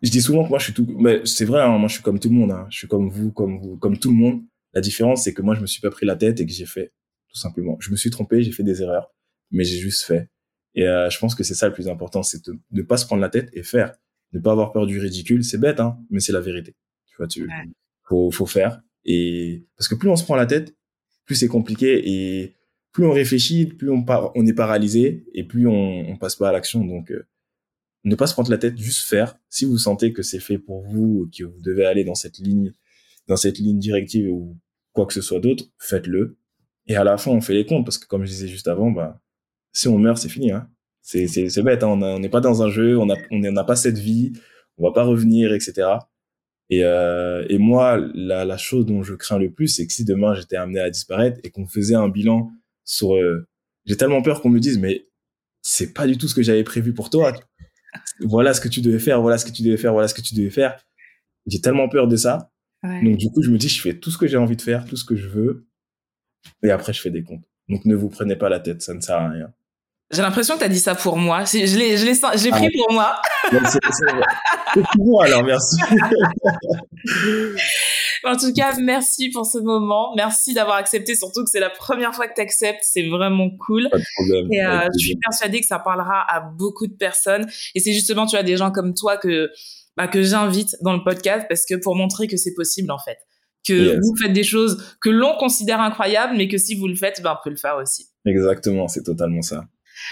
je dis souvent que moi je suis tout, mais c'est vrai, hein, moi je suis comme tout le monde, hein. je suis comme vous, comme vous, comme tout le monde. La différence c'est que moi je me suis pas pris la tête et que j'ai fait tout simplement. Je me suis trompé, j'ai fait des erreurs, mais j'ai juste fait. Et euh, je pense que c'est ça le plus important, c'est de ne pas se prendre la tête et faire, ne pas avoir peur du ridicule. C'est bête, hein, mais c'est la vérité. Tu vois, tu faut, faut faire. Et parce que plus on se prend la tête, plus c'est compliqué et plus on réfléchit, plus on, on est paralysé et plus on, on passe pas à l'action. Donc, euh, ne pas se prendre la tête, juste faire. Si vous sentez que c'est fait pour vous, que vous devez aller dans cette ligne, dans cette ligne directive ou quoi que ce soit d'autre, faites-le. Et à la fin, on fait les comptes parce que comme je disais juste avant, bah, si on meurt, c'est fini. Hein. C'est, bête. Hein. On n'est pas dans un jeu, on n'a on n'a pas cette vie, on va pas revenir, etc. Et, euh, et moi, la, la chose dont je crains le plus, c'est que si demain j'étais amené à disparaître et qu'on faisait un bilan sur, euh, j'ai tellement peur qu'on me dise, mais c'est pas du tout ce que j'avais prévu pour toi. Voilà ce que tu devais faire, voilà ce que tu devais faire, voilà ce que tu devais faire. J'ai tellement peur de ça. Donc du coup, je me dis, je fais tout ce que j'ai envie de faire, tout ce que je veux, et après je fais des comptes. Donc ne vous prenez pas la tête, ça ne sert à rien. J'ai l'impression que tu as dit ça pour moi. Je l'ai, je l'ai, j'ai pris ah. pour moi. C'est pour moi alors, merci. En tout cas, merci pour ce moment. Merci d'avoir accepté, surtout que c'est la première fois que tu acceptes. C'est vraiment cool. Pas de problème. Et euh, je suis persuadée que ça parlera à beaucoup de personnes. Et c'est justement, tu vois, des gens comme toi que, bah, que j'invite dans le podcast parce que pour montrer que c'est possible, en fait. Que vous faites des choses que l'on considère incroyables, mais que si vous le faites, ben, on peut le faire aussi. Exactement, c'est totalement ça.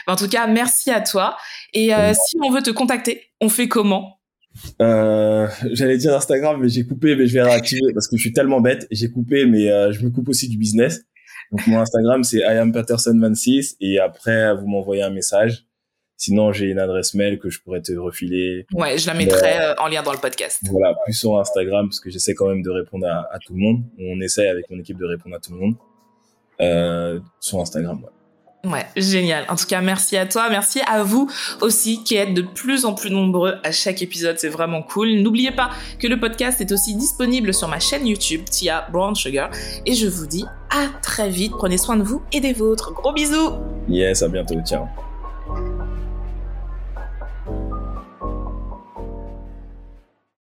En tout cas, merci à toi. Et euh, si on veut te contacter, on fait comment? Euh, J'allais dire Instagram, mais j'ai coupé, mais je vais réactiver parce que je suis tellement bête. J'ai coupé, mais euh, je me coupe aussi du business. Donc mon Instagram c'est iampatterson26 et après vous m'envoyez un message. Sinon j'ai une adresse mail que je pourrais te refiler. Ouais, je la mettrai euh, en lien dans le podcast. Voilà, plus sur Instagram parce que j'essaie quand même de répondre à, à, tout le monde. On essaie avec mon équipe de répondre à tout le monde euh, sur Instagram. Ouais. Ouais, génial. En tout cas, merci à toi. Merci à vous aussi qui êtes de plus en plus nombreux à chaque épisode. C'est vraiment cool. N'oubliez pas que le podcast est aussi disponible sur ma chaîne YouTube, Tia Brown Sugar. Et je vous dis à très vite. Prenez soin de vous et des vôtres. Gros bisous. Yes, à bientôt. Ciao.